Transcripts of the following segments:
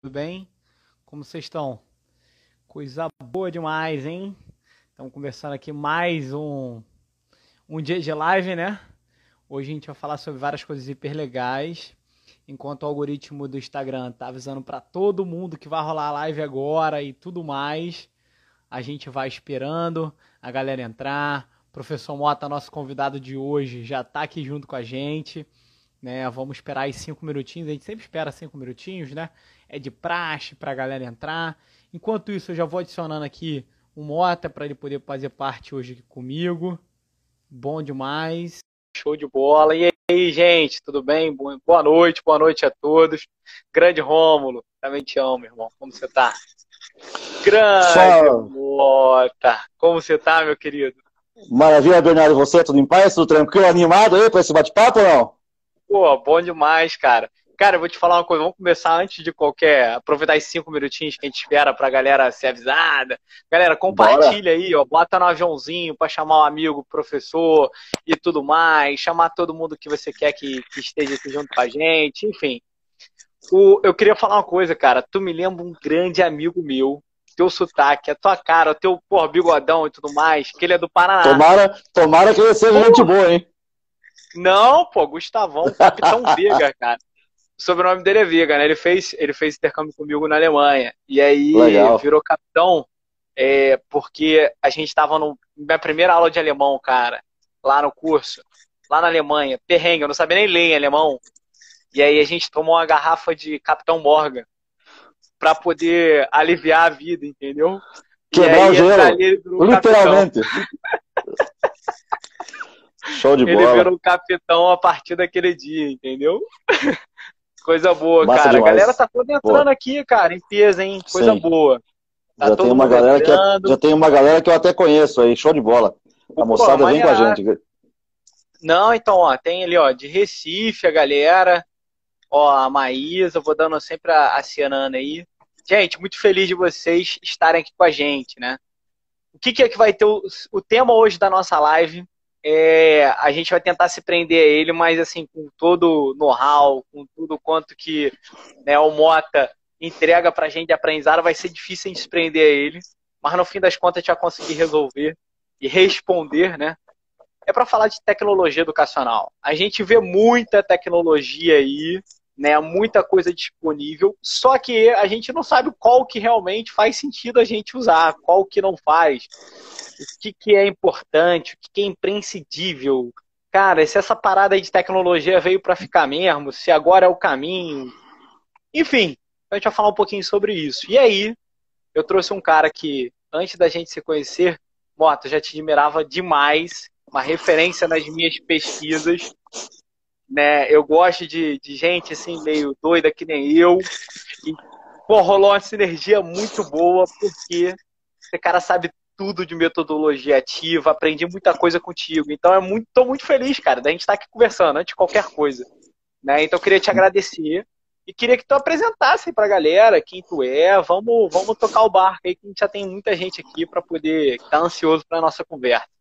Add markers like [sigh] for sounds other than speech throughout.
tudo bem? Como vocês estão? Coisa boa demais, hein? Estamos conversando aqui mais um, um dia de live, né? Hoje a gente vai falar sobre várias coisas hiper legais. Enquanto o algoritmo do Instagram tá avisando para todo mundo que vai rolar a live agora e tudo mais, a gente vai esperando a galera entrar. O professor Mota, nosso convidado de hoje, já está aqui junto com a gente. Né? Vamos esperar aí cinco minutinhos. A gente sempre espera cinco minutinhos, né? É de praxe para a galera entrar. Enquanto isso, eu já vou adicionando aqui o Mota para ele poder fazer parte hoje aqui comigo. Bom demais. Show de bola. E aí, gente, tudo bem? Boa noite, boa noite a todos. Grande Rômulo, também te amo, irmão. Como você tá? Grande Mota. Como você tá, meu querido? Maravilha, Bernardo. Você, tudo em paz? Tudo tranquilo? Animado aí para esse bate-papo ou não? Pô, bom demais, cara. Cara, eu vou te falar uma coisa, vamos começar antes de qualquer. Aproveitar esses cinco minutinhos que a gente espera pra galera ser avisada. Galera, compartilha Bora. aí, ó. Bota no aviãozinho pra chamar o um amigo, professor e tudo mais. Chamar todo mundo que você quer que, que esteja aqui junto com a gente. Enfim. O, eu queria falar uma coisa, cara. Tu me lembra um grande amigo meu, teu sotaque, a tua cara, o teu porra, bigodão e tudo mais, que ele é do Paraná. Tomara, tomara que ele seja gente boa, hein? Não, pô, Gustavão, Capitão [laughs] Vega, cara. O sobrenome dele é Vega, né? Ele fez, ele fez intercâmbio comigo na Alemanha. E aí Legal. virou capitão é, porque a gente estava na minha primeira aula de alemão, cara, lá no curso, lá na Alemanha, perrengue, eu não sabia nem ler em alemão. E aí a gente tomou uma garrafa de Capitão Morgan para poder aliviar a vida, entendeu? Quebrar o gelo, literalmente. [laughs] Show de bola. Ele virou capitão a partir daquele dia, entendeu? [laughs] Coisa boa, Massa cara. Demais. A galera tá toda entrando Pô. aqui, cara, em peso, hein? Coisa Sim. boa. Tá já, tem uma galera que, é- já tem uma galera que eu até conheço aí, show de bola. A moçada vem com a gente. Não, então, ó, tem ali, ó, de Recife, a galera. Ó, a Maísa, vou dando sempre a, a Cianana aí. Gente, muito feliz de vocês estarem aqui com a gente, né? O que, que é que vai ter o, o tema hoje da nossa live? É, a gente vai tentar se prender a ele, mas assim, com todo know-how, com tudo quanto que né, o Mota entrega pra gente de aprendizado, vai ser difícil a gente se prender a ele, mas no fim das contas a gente vai conseguir resolver e responder, né? É para falar de tecnologia educacional. A gente vê muita tecnologia aí, né, muita coisa disponível, só que a gente não sabe qual que realmente faz sentido a gente usar, qual que não faz, o que, que é importante, o que, que é imprescindível. Cara, se essa parada de tecnologia veio para ficar mesmo, se agora é o caminho. Enfim, a gente vai falar um pouquinho sobre isso. E aí, eu trouxe um cara que, antes da gente se conhecer, Mota, já te admirava demais, uma referência nas minhas pesquisas né? Eu gosto de, de gente assim, meio doida que nem eu. E, pô, rolou uma sinergia muito boa, porque esse cara sabe tudo de metodologia ativa, aprendi muita coisa contigo. Então é muito, tô muito feliz, cara, da gente estar tá aqui conversando antes de qualquer coisa. Né? Então eu queria te agradecer e queria que tu apresentasse para a galera quem tu é. Vamos, vamos tocar o barco aí, que a gente já tem muita gente aqui para poder estar tá ansioso para nossa conversa.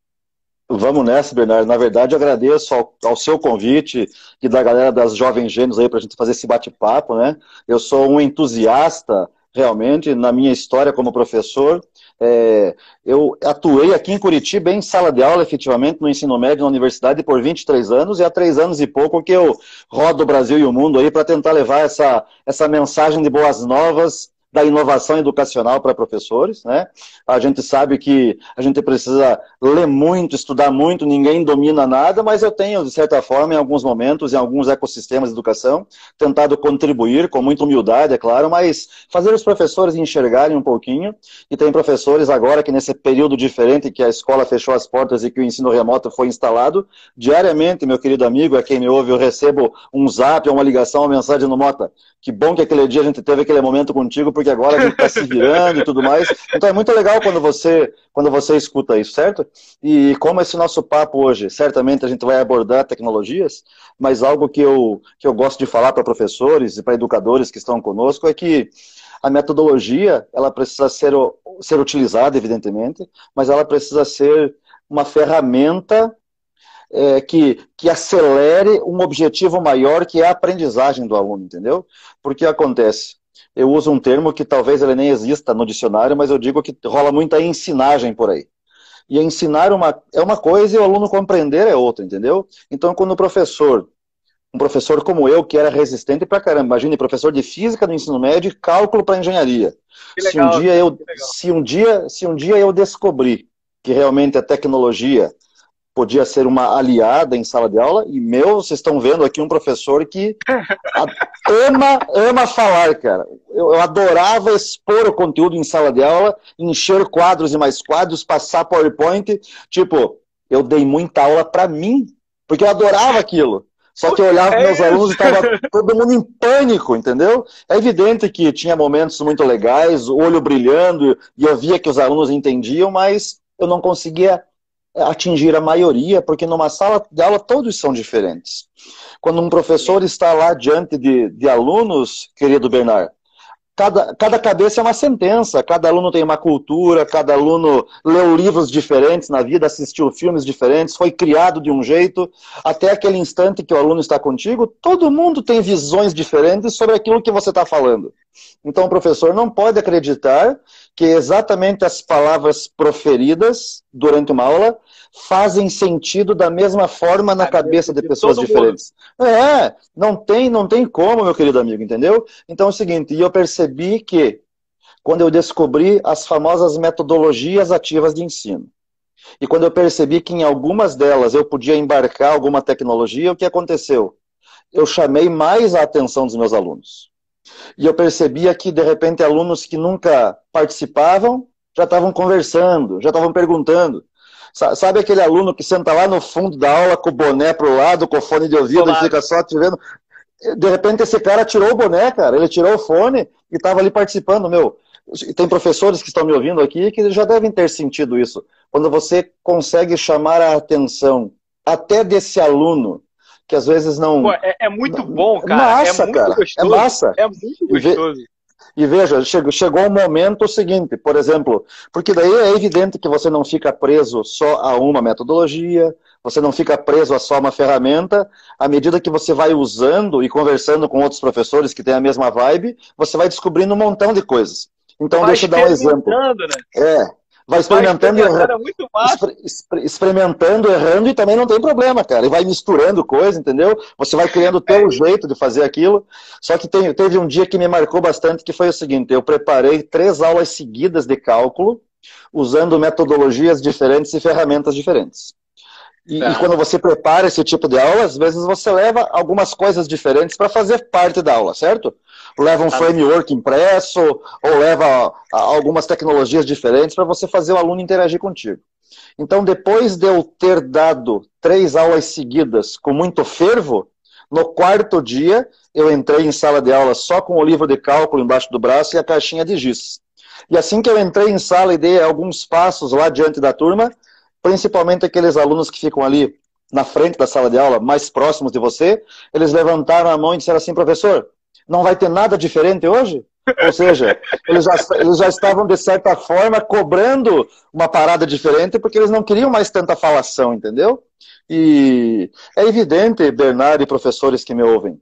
Vamos nessa, Bernardo. Na verdade, eu agradeço ao, ao, seu convite e da galera das Jovens Gênios aí para a gente fazer esse bate-papo, né? Eu sou um entusiasta, realmente, na minha história como professor. É, eu atuei aqui em Curitiba em sala de aula, efetivamente, no ensino médio na universidade por 23 anos, e há três anos e pouco que eu rodo o Brasil e o mundo aí para tentar levar essa, essa mensagem de boas novas da inovação educacional para professores, né? A gente sabe que a gente precisa ler muito, estudar muito, ninguém domina nada, mas eu tenho, de certa forma, em alguns momentos, em alguns ecossistemas de educação, tentado contribuir com muita humildade, é claro, mas fazer os professores enxergarem um pouquinho. E tem professores agora que nesse período diferente que a escola fechou as portas e que o ensino remoto foi instalado, diariamente, meu querido amigo, a quem me ouve, eu recebo um zap, uma ligação, uma mensagem no Mota. Que bom que aquele dia a gente teve aquele momento contigo, porque agora a gente está se virando e tudo mais. Então é muito legal quando você, quando você escuta isso, certo? E como esse nosso papo hoje, certamente a gente vai abordar tecnologias, mas algo que eu, que eu gosto de falar para professores e para educadores que estão conosco é que a metodologia, ela precisa ser, ser utilizada, evidentemente, mas ela precisa ser uma ferramenta é, que, que acelere um objetivo maior que é a aprendizagem do aluno, entendeu? Porque acontece, eu uso um termo que talvez ele nem exista no dicionário, mas eu digo que rola muita ensinagem por aí. E ensinar uma, é uma coisa e o aluno compreender é outra, entendeu? Então, quando o professor, um professor como eu, que era resistente pra caramba, imagine, professor de física no ensino médio e cálculo para engenharia. Legal, se um dia eu, se um dia, se um dia eu descobrir que realmente a tecnologia podia ser uma aliada em sala de aula, e meu, vocês estão vendo aqui um professor que ama, ama falar, cara. Eu, eu, adorava expor o conteúdo em sala de aula, encher quadros e mais quadros, passar PowerPoint. Tipo, eu dei muita aula para mim, porque eu adorava aquilo. Só que eu olhava para meus é alunos e estava [laughs] todo mundo em pânico, entendeu? É evidente que tinha momentos muito legais, o olho brilhando, e eu via que os alunos entendiam, mas eu não conseguia atingir a maioria, porque numa sala de aula todos são diferentes. Quando um professor está lá diante de, de alunos, querido Bernard, cada, cada cabeça é uma sentença, cada aluno tem uma cultura, cada aluno leu livros diferentes na vida, assistiu filmes diferentes, foi criado de um jeito, até aquele instante que o aluno está contigo, todo mundo tem visões diferentes sobre aquilo que você está falando. Então o professor não pode acreditar que exatamente as palavras proferidas durante uma aula fazem sentido da mesma forma na cabeça de pessoas diferentes. É, não tem, não tem como, meu querido amigo, entendeu? Então é o seguinte, e eu percebi que quando eu descobri as famosas metodologias ativas de ensino, e quando eu percebi que em algumas delas eu podia embarcar alguma tecnologia, o que aconteceu? Eu chamei mais a atenção dos meus alunos. E eu percebia que, de repente, alunos que nunca participavam já estavam conversando, já estavam perguntando. Sabe aquele aluno que senta lá no fundo da aula com o boné pro lado, com o fone de ouvido, e fica só te vendo? De repente esse cara tirou o boné, cara. Ele tirou o fone e estava ali participando, meu. Tem professores que estão me ouvindo aqui que já devem ter sentido isso. Quando você consegue chamar a atenção até desse aluno, que às vezes não. Pô, é, é, muito bom, cara. É massa, é muito cara. Gostoso. É massa. É muito gostoso. E veja, chegou, chegou um momento seguinte, por exemplo, porque daí é evidente que você não fica preso só a uma metodologia, você não fica preso a só uma ferramenta, à medida que você vai usando e conversando com outros professores que têm a mesma vibe, você vai descobrindo um montão de coisas. Então, vai deixa eu dar um exemplo. Né? É, vai experimentando, errando, é experimentando, errando e também não tem problema, cara. E vai misturando coisa, entendeu? Você vai criando o teu é. jeito de fazer aquilo. Só que tem, teve um dia que me marcou bastante, que foi o seguinte: eu preparei três aulas seguidas de cálculo, usando metodologias diferentes e ferramentas diferentes. E, tá. e, quando você prepara esse tipo de aula, às vezes você leva algumas coisas diferentes para fazer parte da aula, certo? Leva um tá. framework impresso, ou leva algumas tecnologias diferentes para você fazer o aluno interagir contigo. Então, depois de eu ter dado três aulas seguidas com muito fervo, no quarto dia eu entrei em sala de aula só com o livro de cálculo embaixo do braço e a caixinha de giz. E assim que eu entrei em sala e dei alguns passos lá diante da turma, principalmente aqueles alunos que ficam ali na frente da sala de aula, mais próximos de você, eles levantaram a mão e disseram assim, professor, não vai ter nada diferente hoje? Ou seja, eles já, eles já estavam, de certa forma, cobrando uma parada diferente porque eles não queriam mais tanta falação, entendeu? E é evidente, Bernardo e professores que me ouvem,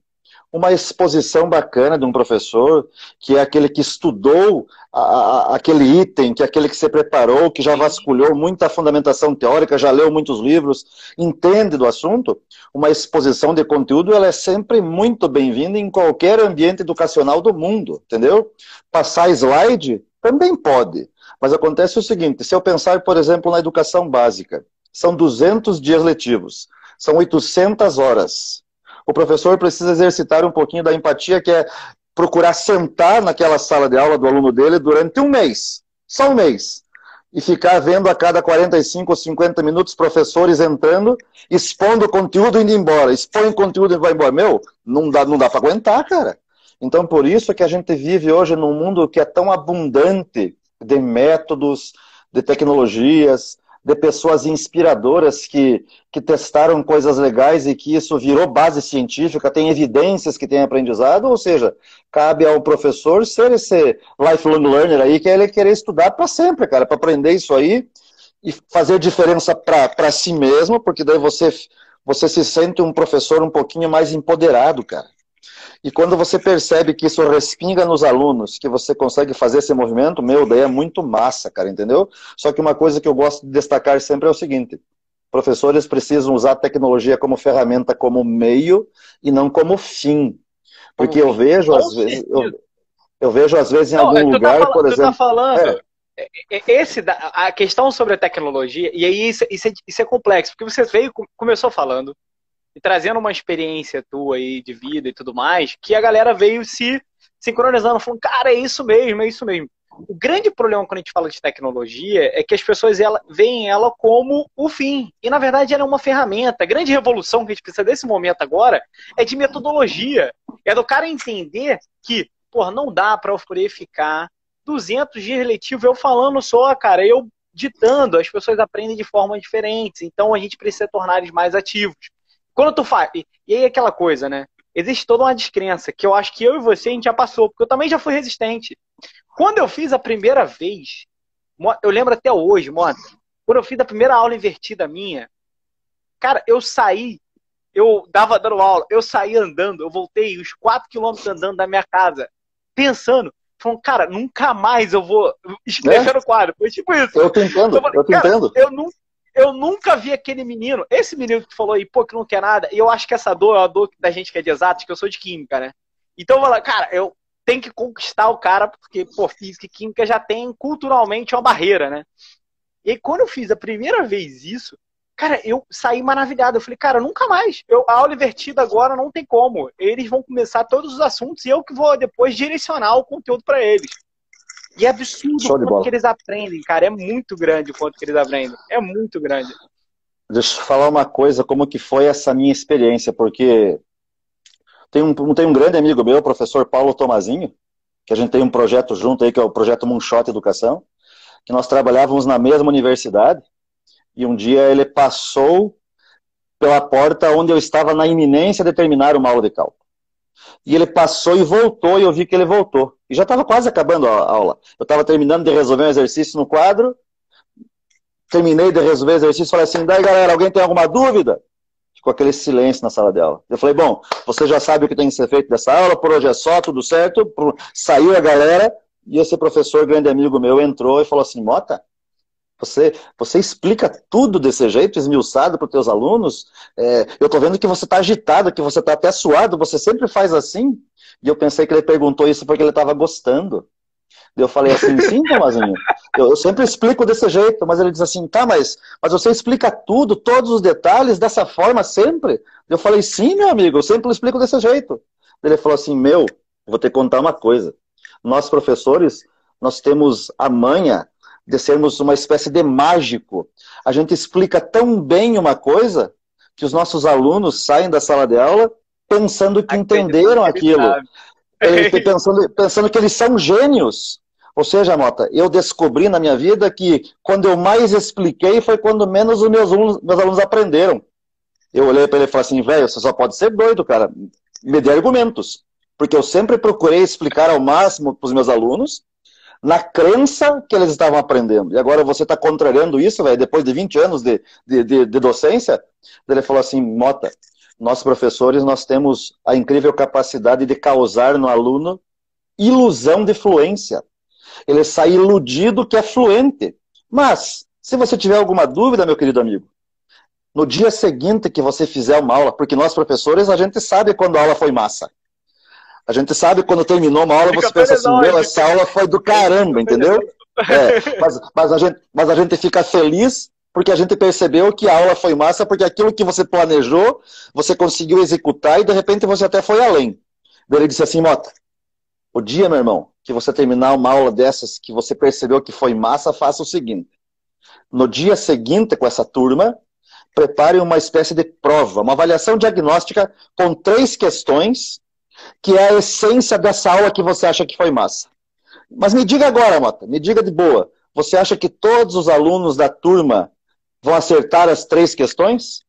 uma exposição bacana de um professor, que é aquele que estudou a, a, aquele item, que é aquele que se preparou, que já vasculhou muita fundamentação teórica, já leu muitos livros, entende do assunto, uma exposição de conteúdo, ela é sempre muito bem-vinda em qualquer ambiente educacional do mundo, entendeu? Passar slide também pode, mas acontece o seguinte, se eu pensar, por exemplo, na educação básica, são 200 dias letivos, são 800 horas, o professor precisa exercitar um pouquinho da empatia, que é procurar sentar naquela sala de aula do aluno dele durante um mês, só um mês, e ficar vendo a cada 45 ou 50 minutos professores entrando, expondo conteúdo e indo embora, expõe conteúdo e vai embora. Meu, não dá, não dá para aguentar, cara. Então, por isso que a gente vive hoje num mundo que é tão abundante de métodos, de tecnologias, de pessoas inspiradoras que, que testaram coisas legais e que isso virou base científica, tem evidências que tem aprendizado, ou seja, cabe ao professor ser esse lifelong learner aí, que é ele querer estudar para sempre, cara, para aprender isso aí e fazer diferença para si mesmo, porque daí você, você se sente um professor um pouquinho mais empoderado, cara. E quando você percebe que isso respinga nos alunos, que você consegue fazer esse movimento, meu, daí é muito massa, cara, entendeu? Só que uma coisa que eu gosto de destacar sempre é o seguinte: professores precisam usar a tecnologia como ferramenta, como meio e não como fim. Porque eu vejo, às vezes, eu, eu, vejo às vezes em não, algum tá lugar, tá por exemplo. Tá falando. É. Esse, a questão sobre a tecnologia, e aí isso, isso, é, isso é complexo, porque você veio, começou falando, e trazendo uma experiência tua aí de vida e tudo mais, que a galera veio se sincronizando, falando, cara, é isso mesmo, é isso mesmo. O grande problema quando a gente fala de tecnologia é que as pessoas ela, veem ela como o fim. E na verdade ela é uma ferramenta. A grande revolução que a gente precisa desse momento agora é de metodologia. É do cara entender que, porra, não dá para eu ficar 200 dias letivo eu falando só, cara, eu ditando, as pessoas aprendem de forma diferente. Então a gente precisa tornar eles mais ativos. Quando tu faz. E aí aquela coisa, né? Existe toda uma descrença que eu acho que eu e você a gente já passou, porque eu também já fui resistente. Quando eu fiz a primeira vez, eu lembro até hoje, mano, quando eu fiz a primeira aula invertida minha, cara, eu saí, eu dava dando aula, eu saí andando, eu voltei os 4 quilômetros andando da minha casa, pensando, falando, cara, nunca mais eu vou [laughs] escrever é? no quadro. Foi tipo isso. Eu tentando, eu, falei, eu tentando. Eu, nunca eu nunca vi aquele menino, esse menino que falou aí, pô, que não quer nada, e eu acho que essa dor é a dor da gente que é de exatos, que eu sou de química, né? Então, eu cara, eu tenho que conquistar o cara, porque, pô, física e química já tem culturalmente uma barreira, né? E aí, quando eu fiz a primeira vez isso, cara, eu saí maravilhado. Eu falei, cara, nunca mais. Eu, a aula invertida agora não tem como. Eles vão começar todos os assuntos e eu que vou depois direcionar o conteúdo para eles. E é absurdo o quanto que eles aprendem, cara. É muito grande o quanto que eles aprendem. É muito grande. Deixa eu falar uma coisa, como que foi essa minha experiência, porque tem um, tem um grande amigo meu, o professor Paulo Tomazinho, que a gente tem um projeto junto aí, que é o projeto Moonshot Educação, que nós trabalhávamos na mesma universidade, e um dia ele passou pela porta onde eu estava na iminência de terminar uma aula de cálculo. E ele passou e voltou, e eu vi que ele voltou. E já estava quase acabando a aula. Eu estava terminando de resolver um exercício no quadro, terminei de resolver o exercício, falei assim, daí galera, alguém tem alguma dúvida? Ficou aquele silêncio na sala de aula. Eu falei, bom, você já sabe o que tem que ser feito dessa aula, por hoje é só, tudo certo. Saiu a galera, e esse professor, grande amigo meu, entrou e falou assim, Mota, você, você explica tudo desse jeito, esmiuçado para os teus alunos. É, eu estou vendo que você está agitado, que você está até suado, você sempre faz assim. E eu pensei que ele perguntou isso porque ele estava gostando. Eu falei assim, sim, Tomazinho, eu, eu, sempre explico desse jeito, mas ele diz assim, tá, mas, mas você explica tudo, todos os detalhes, dessa forma sempre? Eu falei, sim, meu amigo, eu sempre explico desse jeito. Ele falou assim, meu, vou te contar uma coisa. Nós, professores, nós temos a manha de sermos uma espécie de mágico. A gente explica tão bem uma coisa que os nossos alunos saem da sala de aula pensando que entenderam aquilo. [laughs] Pensando, pensando que eles são gênios. Ou seja, Mota, eu descobri na minha vida que quando eu mais expliquei foi quando menos os meus alunos, meus alunos aprenderam. Eu olhei para ele e falei assim, velho, você só pode ser doido, cara. Me dê argumentos. Porque eu sempre procurei explicar ao máximo para os meus alunos na crença que eles estavam aprendendo. E agora você está contrariando isso, velho, depois de 20 anos de, de, de, de docência? Ele falou assim, Mota, nós professores, nós temos a incrível capacidade de causar no aluno ilusão de fluência. Ele sai iludido que é fluente. Mas, se você tiver alguma dúvida, meu querido amigo, no dia seguinte que você fizer uma aula, porque nós professores, a gente sabe quando a aula foi massa. A gente sabe quando terminou uma aula, você pensa assim, meu, essa aula foi do caramba, entendeu? [laughs] É, mas, mas, a gente, mas a gente fica feliz porque a gente percebeu que a aula foi massa, porque aquilo que você planejou, você conseguiu executar e de repente você até foi além. Ele disse assim, Mota, o dia, meu irmão, que você terminar uma aula dessas, que você percebeu que foi massa, faça o seguinte. No dia seguinte, com essa turma, prepare uma espécie de prova, uma avaliação diagnóstica com três questões que é a essência dessa aula que você acha que foi massa. Mas me diga agora, Mota, me diga de boa. Você acha que todos os alunos da turma vão acertar as três questões?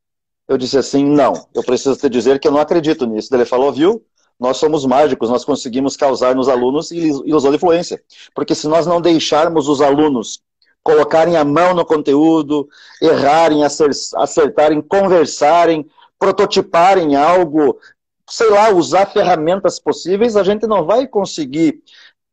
Eu disse assim, não. Eu preciso te dizer que eu não acredito nisso. Ele falou, viu? Nós somos mágicos, nós conseguimos causar nos alunos ilusão de influência. Porque se nós não deixarmos os alunos colocarem a mão no conteúdo, errarem, acertarem, conversarem, prototiparem algo, sei lá, usar ferramentas possíveis, a gente não vai conseguir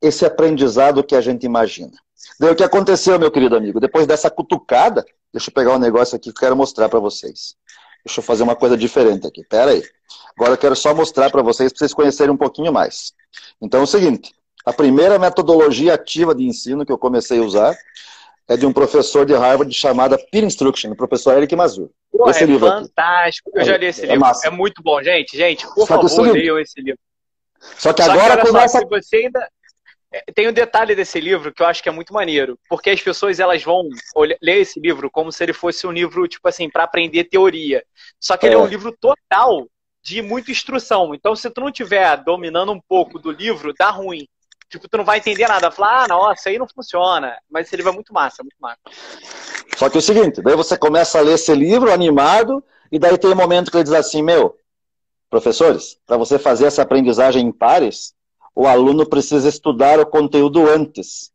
esse aprendizado que a gente imagina. Daí o que aconteceu, meu querido amigo? Depois dessa cutucada, deixa eu pegar um negócio aqui que eu quero mostrar para vocês. Deixa eu fazer uma coisa diferente aqui. Pera aí. Agora eu quero só mostrar para vocês, para vocês conhecerem um pouquinho mais. Então é o seguinte, a primeira metodologia ativa de ensino que eu comecei a usar é de um professor de Harvard chamada Peer Instruction, o professor Eric Mazur. Esse é livro fantástico. Aqui. Eu já li esse é livro. É, é, muito bom, gente. Gente, por Só favor, leiam esse livro. Só que agora Só que, começa... Só, se você ainda... É, tem um detalhe desse livro que eu acho que é muito maneiro, porque as pessoas elas vão ler esse livro como se ele fosse um livro tipo assim para aprender teoria. Só que é. ele é um livro total de muita instrução. Então, se tu não tiver dominando um pouco do livro, dá ruim. Tipo, tu não vai entender nada. Falar, ah, nossa, aí não funciona. Mas esse livro é muito massa, muito massa. Só que é o seguinte, daí você começa a ler esse livro animado, e daí tem um momento que ele diz assim, meu, professores, para você fazer essa aprendizagem em pares, o aluno precisa estudar o conteúdo antes.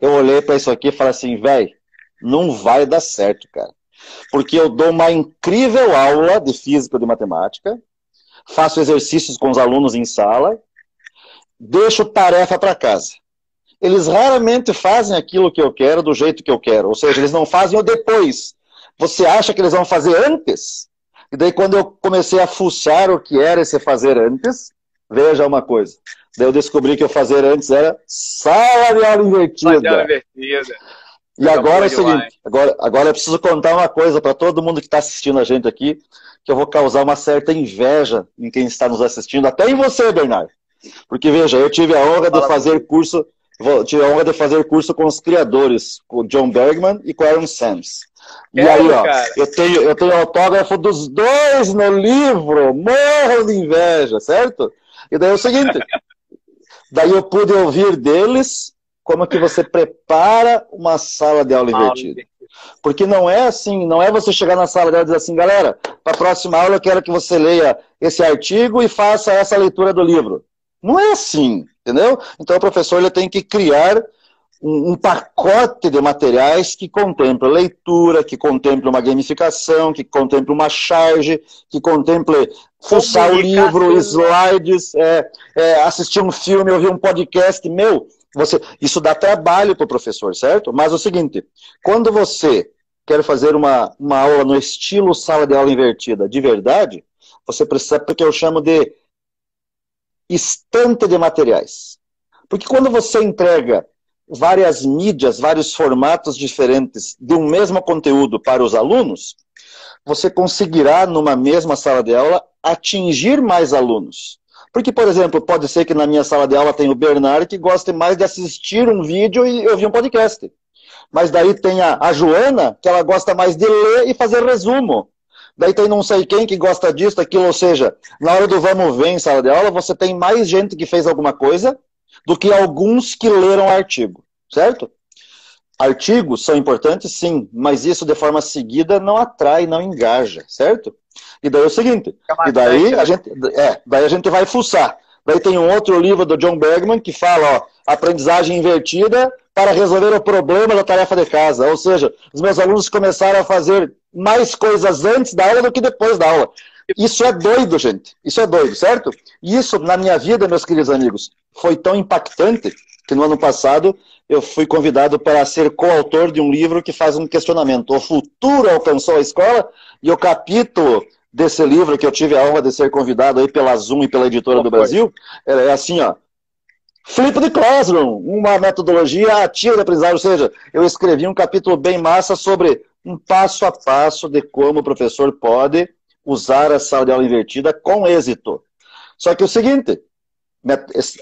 Eu olhei para isso aqui e falei assim, velho, não vai dar certo, cara. Porque eu dou uma incrível aula de física e de matemática, faço exercícios com os alunos em sala, deixo tarefa para casa. Eles raramente fazem aquilo que eu quero do jeito que eu quero, ou seja, eles não fazem o depois. Você acha que eles vão fazer antes? E daí, quando eu comecei a fuçar o que era esse fazer antes, veja uma coisa. Daí eu descobri que o fazer antes era sala de aula invertida. Sala de aula invertida. E agora é o seguinte, agora, agora eu preciso contar uma coisa para todo mundo que está assistindo a gente aqui, que eu vou causar uma certa inveja em quem está nos assistindo, até em você, Bernardo. Porque, veja, eu tive a honra de fazer curso, tive a honra de fazer curso com os criadores, com o John Bergman e com o Aaron Sams. E é, aí, ó, eu tenho, eu tenho autógrafo dos dois no livro, morro de inveja, certo? E daí é o seguinte, daí eu pude ouvir deles como que você prepara uma sala de aula invertida. Porque não é assim, não é você chegar na sala dela e dizer assim, galera, para a próxima aula eu quero que você leia esse artigo e faça essa leitura do livro. Não é assim, entendeu? Então o professor ele tem que criar um, um pacote de materiais que contemple leitura, que contemple uma gamificação, que contemple uma charge, que contemple fuçar o livro, slides, é, é, assistir um filme, ouvir um podcast. Meu, você, isso dá trabalho para o professor, certo? Mas é o seguinte, quando você quer fazer uma, uma aula no estilo sala de aula invertida de verdade, você precisa, porque eu chamo de estante de materiais. Porque quando você entrega várias mídias, vários formatos diferentes de um mesmo conteúdo para os alunos, você conseguirá, numa mesma sala de aula, atingir mais alunos. Porque, por exemplo, pode ser que na minha sala de aula tenha o Bernardo que goste mais de assistir um vídeo e ouvir um podcast. Mas daí tem a, a Joana, que ela gosta mais de ler e fazer resumo. Daí tem não sei quem que gosta disso, daquilo, ou seja, na hora do vamos ver em sala de aula, você tem mais gente que fez alguma coisa do que alguns que leram o artigo, certo? Artigos são importantes, sim, mas isso de forma seguida não atrai, não engaja, certo? E daí é o seguinte, é e daí a gente, é, daí a gente vai fuçar. Daí tem um outro livro do John Bergman que fala, ó, aprendizagem invertida para resolver o problema da tarefa de casa. Ou seja, os meus alunos começaram a fazer mais coisas antes da aula do que depois da aula. Isso é doido, gente. Isso é doido, certo? E isso, na minha vida, meus queridos amigos, foi tão impactante que no ano passado eu fui convidado para ser coautor de um livro que faz um questionamento. O futuro alcançou a escola e o capítulo desse livro, que eu tive a honra de ser convidado aí pela Zoom e pela editora do Brasil, é assim, ó. Flip the Classroom, uma metodologia ativa de aprendizagem, ou seja, eu escrevi um capítulo bem massa sobre um passo a passo de como o professor pode usar a sala de aula invertida com êxito. Só que é o seguinte,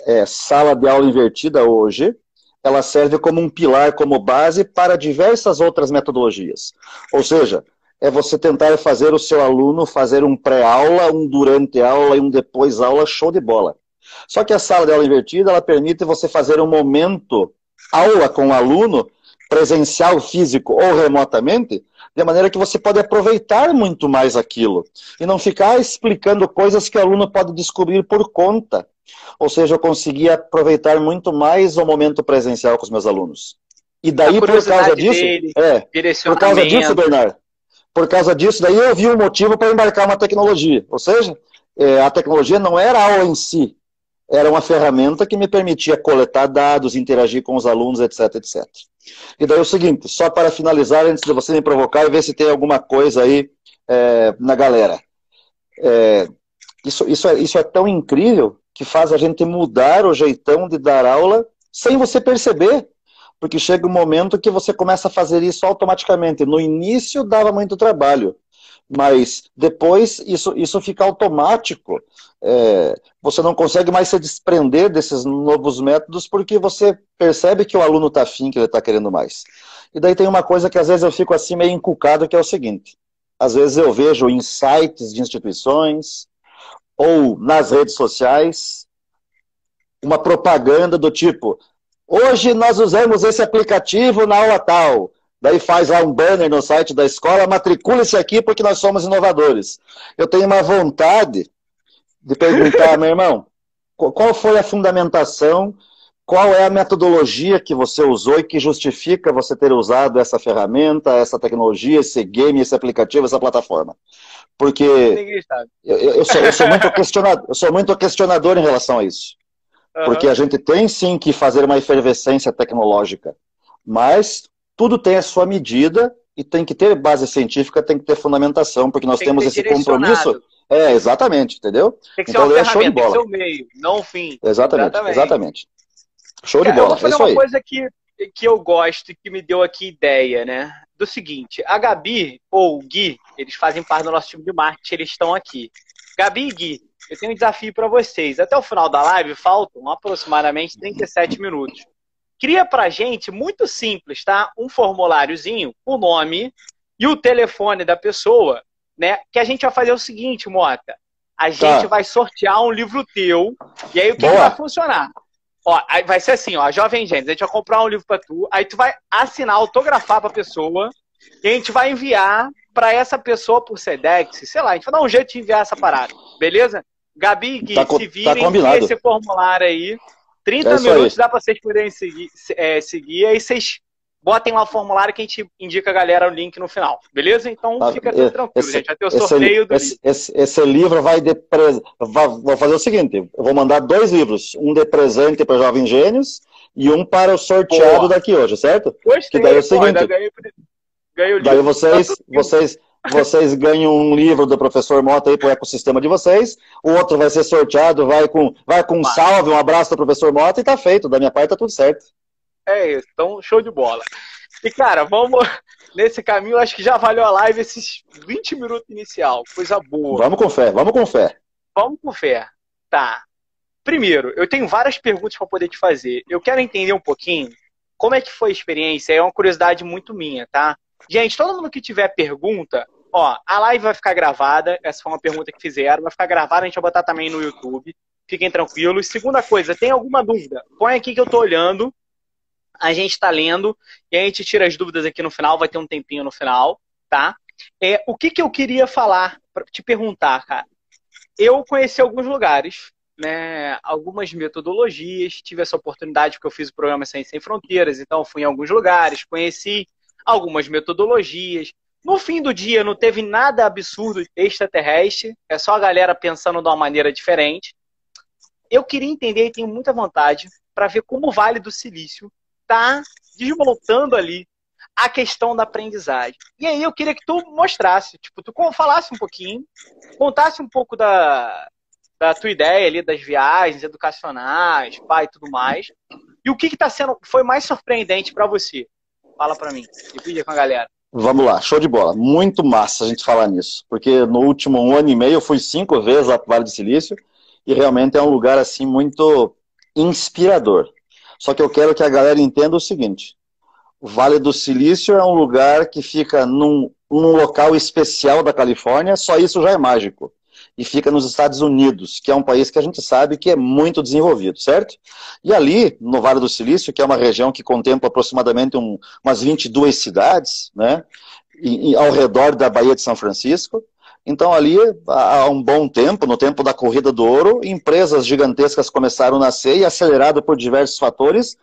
é, sala de aula invertida hoje, ela serve como um pilar, como base para diversas outras metodologias. Ou seja, é você tentar fazer o seu aluno fazer um pré-aula, um durante aula e um depois aula show de bola. Só que a sala de aula invertida, ela permite você fazer um momento aula com o aluno presencial, físico ou remotamente, de maneira que você pode aproveitar muito mais aquilo e não ficar explicando coisas que o aluno pode descobrir por conta. Ou seja, eu consegui aproveitar muito mais o momento presencial com os meus alunos. E daí, por causa disso, dele, é, por causa disso, Bernardo, por causa disso, daí eu vi um motivo para embarcar uma tecnologia. Ou seja, é, a tecnologia não era a aula em si, era uma ferramenta que me permitia coletar dados, interagir com os alunos, etc, etc. E daí é o seguinte, só para finalizar, antes de você me provocar e ver se tem alguma coisa aí é, na galera. É, isso, isso, é, isso é tão incrível que faz a gente mudar o jeitão de dar aula sem você perceber. Porque chega um momento que você começa a fazer isso automaticamente. No início dava muito trabalho, mas depois isso, isso fica automático. É, você não consegue mais se desprender desses novos métodos porque você percebe que o aluno está afim, que ele está querendo mais. E daí tem uma coisa que às vezes eu fico assim meio encucado, que é o seguinte. Às vezes eu vejo em sites de instituições ou nas redes sociais uma propaganda do tipo hoje nós usamos esse aplicativo na aula tal. Daí faz lá um banner no site da escola, matricule-se aqui porque nós somos inovadores. Eu tenho uma vontade de perguntar, [laughs] meu irmão, qual foi a fundamentação, qual é a metodologia que você usou e que justifica você ter usado essa ferramenta, essa tecnologia, esse game, esse aplicativo, essa plataforma? Porque eu, eu, sou, eu, sou, muito questionador, eu sou muito questionador em relação a isso. Uhum. Porque a gente tem sim que fazer uma efervescência tecnológica, mas tudo tem a sua medida e tem que ter base científica, tem que ter fundamentação, porque nós tem temos esse compromisso. É, exatamente, entendeu? Tem que então, ser uma ferramenta, show de bola. tem que ser o meio, não o fim. Exatamente, exatamente. exatamente. Show de bola. Eu vou fazer é uma coisa que, que eu gosto e que me deu aqui ideia, né? Do seguinte, a Gabi ou o Gui, eles fazem parte do nosso time de marketing, eles estão aqui. Gabi e Gui, eu tenho um desafio para vocês. Até o final da live faltam aproximadamente 37 minutos. Cria para gente, muito simples, tá? Um formuláriozinho, o nome e o telefone da pessoa, né? Que a gente vai fazer o seguinte, Mota. A gente tá. vai sortear um livro teu, e aí o que, que vai funcionar? Ó, vai ser assim, ó, Jovem Gênesis, a gente vai comprar um livro para tu, aí tu vai assinar, autografar pra pessoa, e a gente vai enviar para essa pessoa por Sedex, sei lá, a gente vai dar um jeito de enviar essa parada, beleza? Gabi, Gui, tá, se virem tá esse formulário aí, 30 é minutos dá para vocês poderem seguir, é, seguir, aí vocês botem lá o formulário que a gente indica a galera o link no final, beleza? Então tá, fica tudo tranquilo, esse, gente. Vai ter o sorteio do esse, esse, esse, livro vai de. Vou fazer o seguinte: eu vou mandar dois livros, um de presente para Jovens Gênios e um para o sorteado Boa. daqui hoje, certo? Gostei, que daí é o seguinte. Pô, ganhei, ganhei daí vocês, vocês, vocês ganham um livro do professor Mota aí para o ecossistema de vocês, o outro vai ser sorteado, vai com, vai com um salve, um abraço do professor Mota e tá feito. Da minha parte tá tudo certo. É isso, então show de bola. E cara, vamos nesse caminho, acho que já valeu a live esses 20 minutos inicial, coisa boa. Vamos com fé, vamos com fé. Vamos com fé. Tá. Primeiro, eu tenho várias perguntas para poder te fazer. Eu quero entender um pouquinho como é que foi a experiência, é uma curiosidade muito minha, tá? Gente, todo mundo que tiver pergunta, ó, a live vai ficar gravada. Essa foi uma pergunta que fizeram, vai ficar gravada, a gente vai botar também no YouTube. Fiquem tranquilos. Segunda coisa, tem alguma dúvida? Põe aqui que eu tô olhando. A gente está lendo e a gente tira as dúvidas aqui no final, vai ter um tempinho no final, tá? É, o que, que eu queria falar, para te perguntar, cara? Eu conheci alguns lugares, né, algumas metodologias, tive essa oportunidade porque eu fiz o programa Sem Sem Fronteiras, então fui em alguns lugares, conheci algumas metodologias. No fim do dia, não teve nada absurdo extraterrestre, é só a galera pensando de uma maneira diferente. Eu queria entender e tenho muita vontade para ver como o Vale do Silício está desmontando ali a questão da aprendizagem. E aí eu queria que tu mostrasse, tipo, tu falasse um pouquinho, contasse um pouco da, da tua ideia ali das viagens educacionais, pai e tudo mais. E o que está sendo foi mais surpreendente para você? Fala para mim. Divide com a galera. Vamos lá, show de bola. Muito massa a gente falar nisso. Porque no último um ano e meio eu fui cinco vezes lá para Vale do Silício e realmente é um lugar assim muito inspirador. Só que eu quero que a galera entenda o seguinte: o Vale do Silício é um lugar que fica num, num local especial da Califórnia, só isso já é mágico e fica nos Estados Unidos, que é um país que a gente sabe que é muito desenvolvido, certo? E ali, no Vale do Silício, que é uma região que contempla aproximadamente um, umas 22 cidades, né, e, e, ao redor da Baía de São Francisco, então ali, há um bom tempo, no tempo da corrida do ouro, empresas gigantescas começaram a nascer e, acelerado por diversos fatores,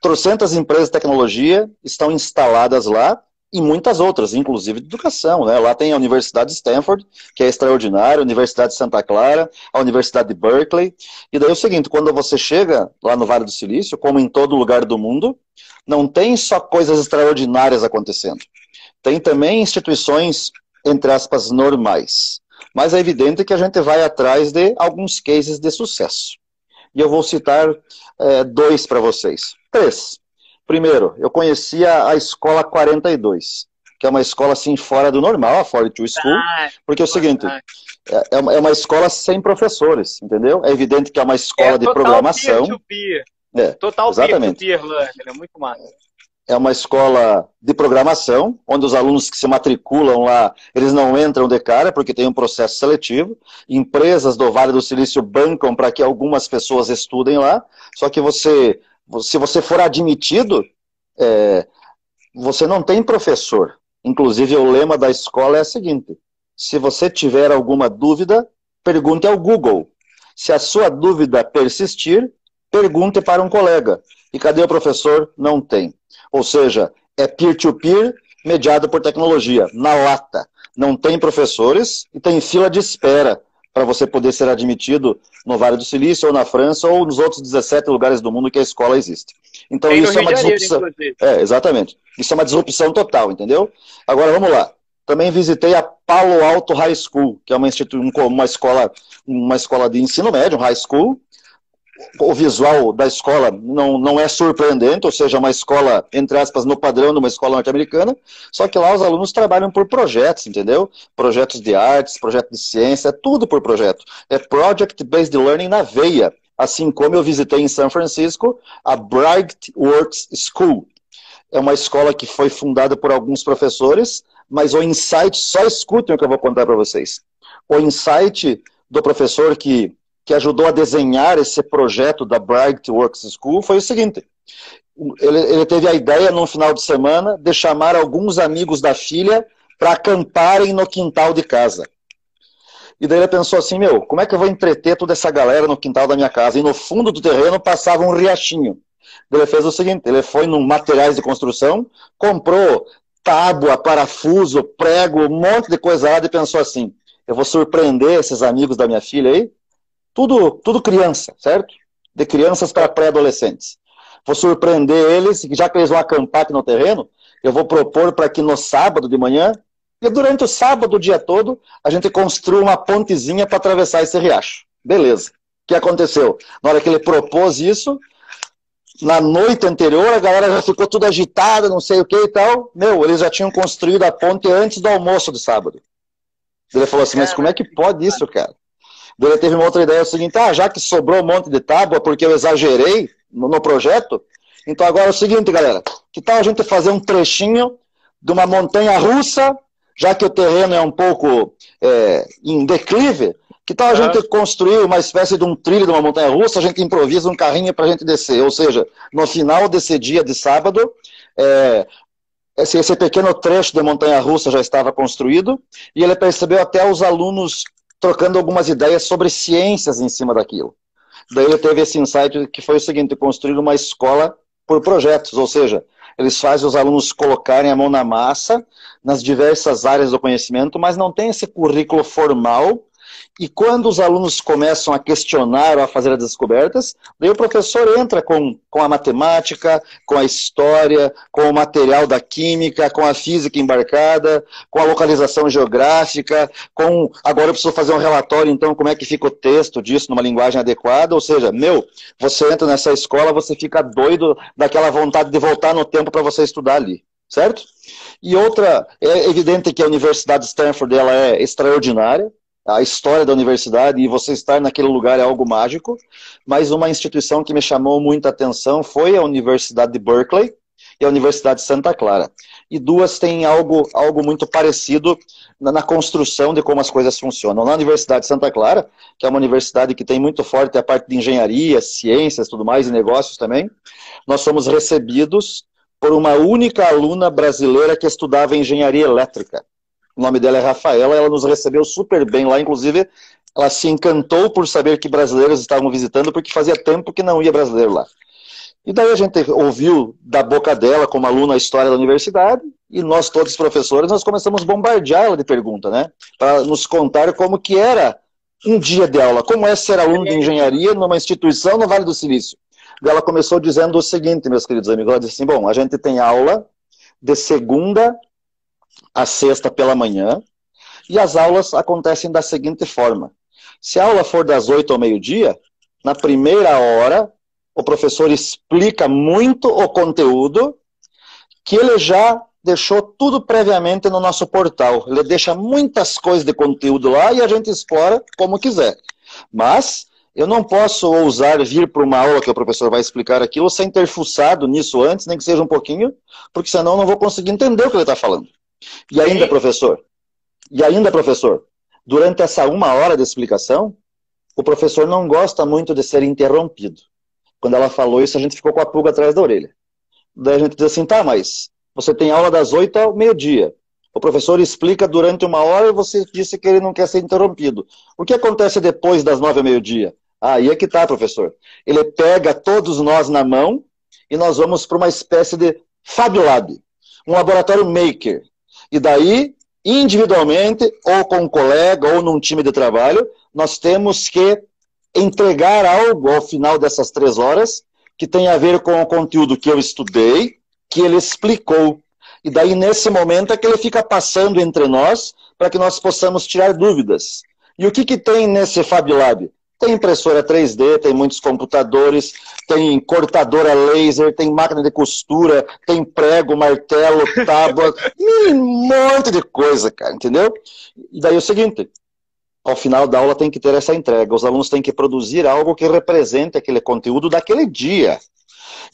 trocentas empresas de tecnologia estão instaladas lá e muitas outras, inclusive de educação. Né? Lá tem a Universidade de Stanford, que é extraordinária, a Universidade de Santa Clara, a Universidade de Berkeley. E daí é o seguinte, quando você chega lá no Vale do Silício, como em todo lugar do mundo, não tem só coisas extraordinárias acontecendo. Tem também instituições, entre aspas, normais. Mas é evidente que a gente vai atrás de alguns cases de sucesso. E eu vou citar é, dois para vocês. Três. Primeiro, eu conhecia a Escola 42, que é uma escola assim fora do normal, a 42 School, ah, porque é o seguinte, é, é, é uma escola sem professores, entendeu? É evidente que é uma escola é, de programação. Peer peer. É, total exatamente. peer to peer, é muito massa. É uma escola de programação, onde os alunos que se matriculam lá, eles não entram de cara, porque tem um processo seletivo. Empresas do Vale do Silício bancam para que algumas pessoas estudem lá, só que você se você for admitido, é, você não tem professor. Inclusive, o lema da escola é o seguinte: se você tiver alguma dúvida, pergunte ao Google. Se a sua dúvida persistir, pergunte para um colega. E cadê o professor? Não tem. Ou seja, é peer-to-peer -peer, mediado por tecnologia, na lata. Não tem professores e tem fila de espera para você poder ser admitido no Vale do Silício, ou na França, ou nos outros 17 lugares do mundo que a escola existe. Então Tem isso é uma disrupção. É, exatamente. Isso é uma disrupção total, entendeu? Agora vamos lá. Também visitei a Palo Alto High School, que é uma, uma, escola, uma escola de ensino médio, high school, o visual da escola não, não é surpreendente, ou seja, uma escola, entre aspas, no padrão de uma escola norte-americana, só que lá os alunos trabalham por projetos, entendeu? Projetos de artes, projetos de ciência, é tudo por projeto. É Project-Based Learning na veia, assim como eu visitei em São Francisco a Bright Works School. É uma escola que foi fundada por alguns professores, mas o insight, só escutem o que eu vou contar para vocês. O insight do professor que que ajudou a desenhar esse projeto da Bright Works School foi o seguinte: ele, ele teve a ideia, num final de semana, de chamar alguns amigos da filha para acamparem no quintal de casa. E daí ele pensou assim: meu, como é que eu vou entreter toda essa galera no quintal da minha casa? E no fundo do terreno passava um riachinho. Ele fez o seguinte: ele foi num materiais de construção, comprou tábua, parafuso, prego, um monte de coisa lá e pensou assim: eu vou surpreender esses amigos da minha filha aí, tudo, tudo criança, certo? De crianças para pré-adolescentes. Vou surpreender eles, já que eles vão acampar aqui no terreno, eu vou propor para que no sábado de manhã, e durante o sábado, o dia todo, a gente construa uma pontezinha para atravessar esse riacho. Beleza. O que aconteceu? Na hora que ele propôs isso, na noite anterior, a galera já ficou tudo agitada, não sei o que e tal. Meu, eles já tinham construído a ponte antes do almoço do sábado. Ele falou assim, mas como é que pode isso, cara? Ele teve uma outra ideia, é o seguinte, ah, já que sobrou um monte de tábua porque eu exagerei no, no projeto, então agora é o seguinte, galera, que tal a gente fazer um trechinho de uma montanha russa, já que o terreno é um pouco é, em declive, que tal a gente construir uma espécie de um trilho de uma montanha russa, a gente improvisa um carrinho para a gente descer, ou seja, no final desse dia de sábado, é, esse, esse pequeno trecho de montanha russa já estava construído, e ele percebeu até os alunos trocando algumas ideias sobre ciências em cima daquilo. Daí ele teve esse insight que foi o seguinte, construir uma escola por projetos, ou seja, eles fazem os alunos colocarem a mão na massa nas diversas áreas do conhecimento, mas não tem esse currículo formal e quando os alunos começam a questionar ou a fazer as descobertas, daí o professor entra com, com a matemática, com a história, com o material da química, com a física embarcada, com a localização geográfica, com. Agora eu preciso fazer um relatório, então, como é que fica o texto disso numa linguagem adequada. Ou seja, meu, você entra nessa escola, você fica doido daquela vontade de voltar no tempo para você estudar ali. Certo? E outra, é evidente que a Universidade de Stanford ela é extraordinária, a história da universidade e você estar naquele lugar é algo mágico, mas uma instituição que me chamou muita atenção foi a Universidade de Berkeley e a Universidade de Santa Clara. E duas têm algo, algo muito parecido na, na construção de como as coisas funcionam. Na Universidade de Santa Clara, que é uma universidade que tem muito forte a parte de engenharia, ciências, tudo mais, e negócios também, nós somos recebidos por uma única aluna brasileira que estudava engenharia elétrica. O nome dela é Rafaela, ela nos recebeu super bem lá, inclusive ela se encantou por saber que brasileiros estavam visitando, porque fazia tempo que não ia brasileiro lá. E daí a gente ouviu da boca dela, como aluna, a história da universidade, e nós todos professores, nós começamos a bombardear ela de pergunta, né? Para nos contar como que era um dia de aula, como é ser aluno de engenharia numa instituição no Vale do Silício. E ela começou dizendo o seguinte, meus queridos amigos, ela disse assim, bom, a gente tem aula de segunda a sexta pela manhã, e as aulas acontecem da seguinte forma. Se a aula for das oito ao meio-dia, na primeira hora, o professor explica muito o conteúdo que ele já deixou tudo previamente no nosso portal. Ele deixa muitas coisas de conteúdo lá e a gente explora como quiser. Mas eu não posso ousar vir para uma aula que o professor vai explicar aquilo sem ter fuçado nisso antes, nem que seja um pouquinho, porque senão eu não vou conseguir entender o que ele está falando. E ainda, professor, e ainda, professor, durante essa uma hora de explicação, o professor não gosta muito de ser interrompido. Quando ela falou isso, a gente ficou com a pulga atrás da orelha. Daí a gente diz assim, tá, mas você tem aula das 8 ao meio-dia. O professor explica durante uma hora e você disse que ele não quer ser interrompido. O que acontece depois das 9 ao meio-dia? Aí é que tá, professor. Ele pega todos nós na mão e nós vamos para uma espécie de Fab Lab, um laboratório maker. E daí, individualmente, ou com um colega, ou num time de trabalho, nós temos que entregar algo ao final dessas três horas que tem a ver com o conteúdo que eu estudei, que ele explicou. E daí, nesse momento, é que ele fica passando entre nós para que nós possamos tirar dúvidas. E o que, que tem nesse Fab Lab? Tem impressora 3D, tem muitos computadores, tem cortadora laser, tem máquina de costura, tem prego, martelo, tábua, [laughs] um monte de coisa, cara, entendeu? E daí é o seguinte, ao final da aula tem que ter essa entrega. Os alunos têm que produzir algo que represente aquele conteúdo daquele dia.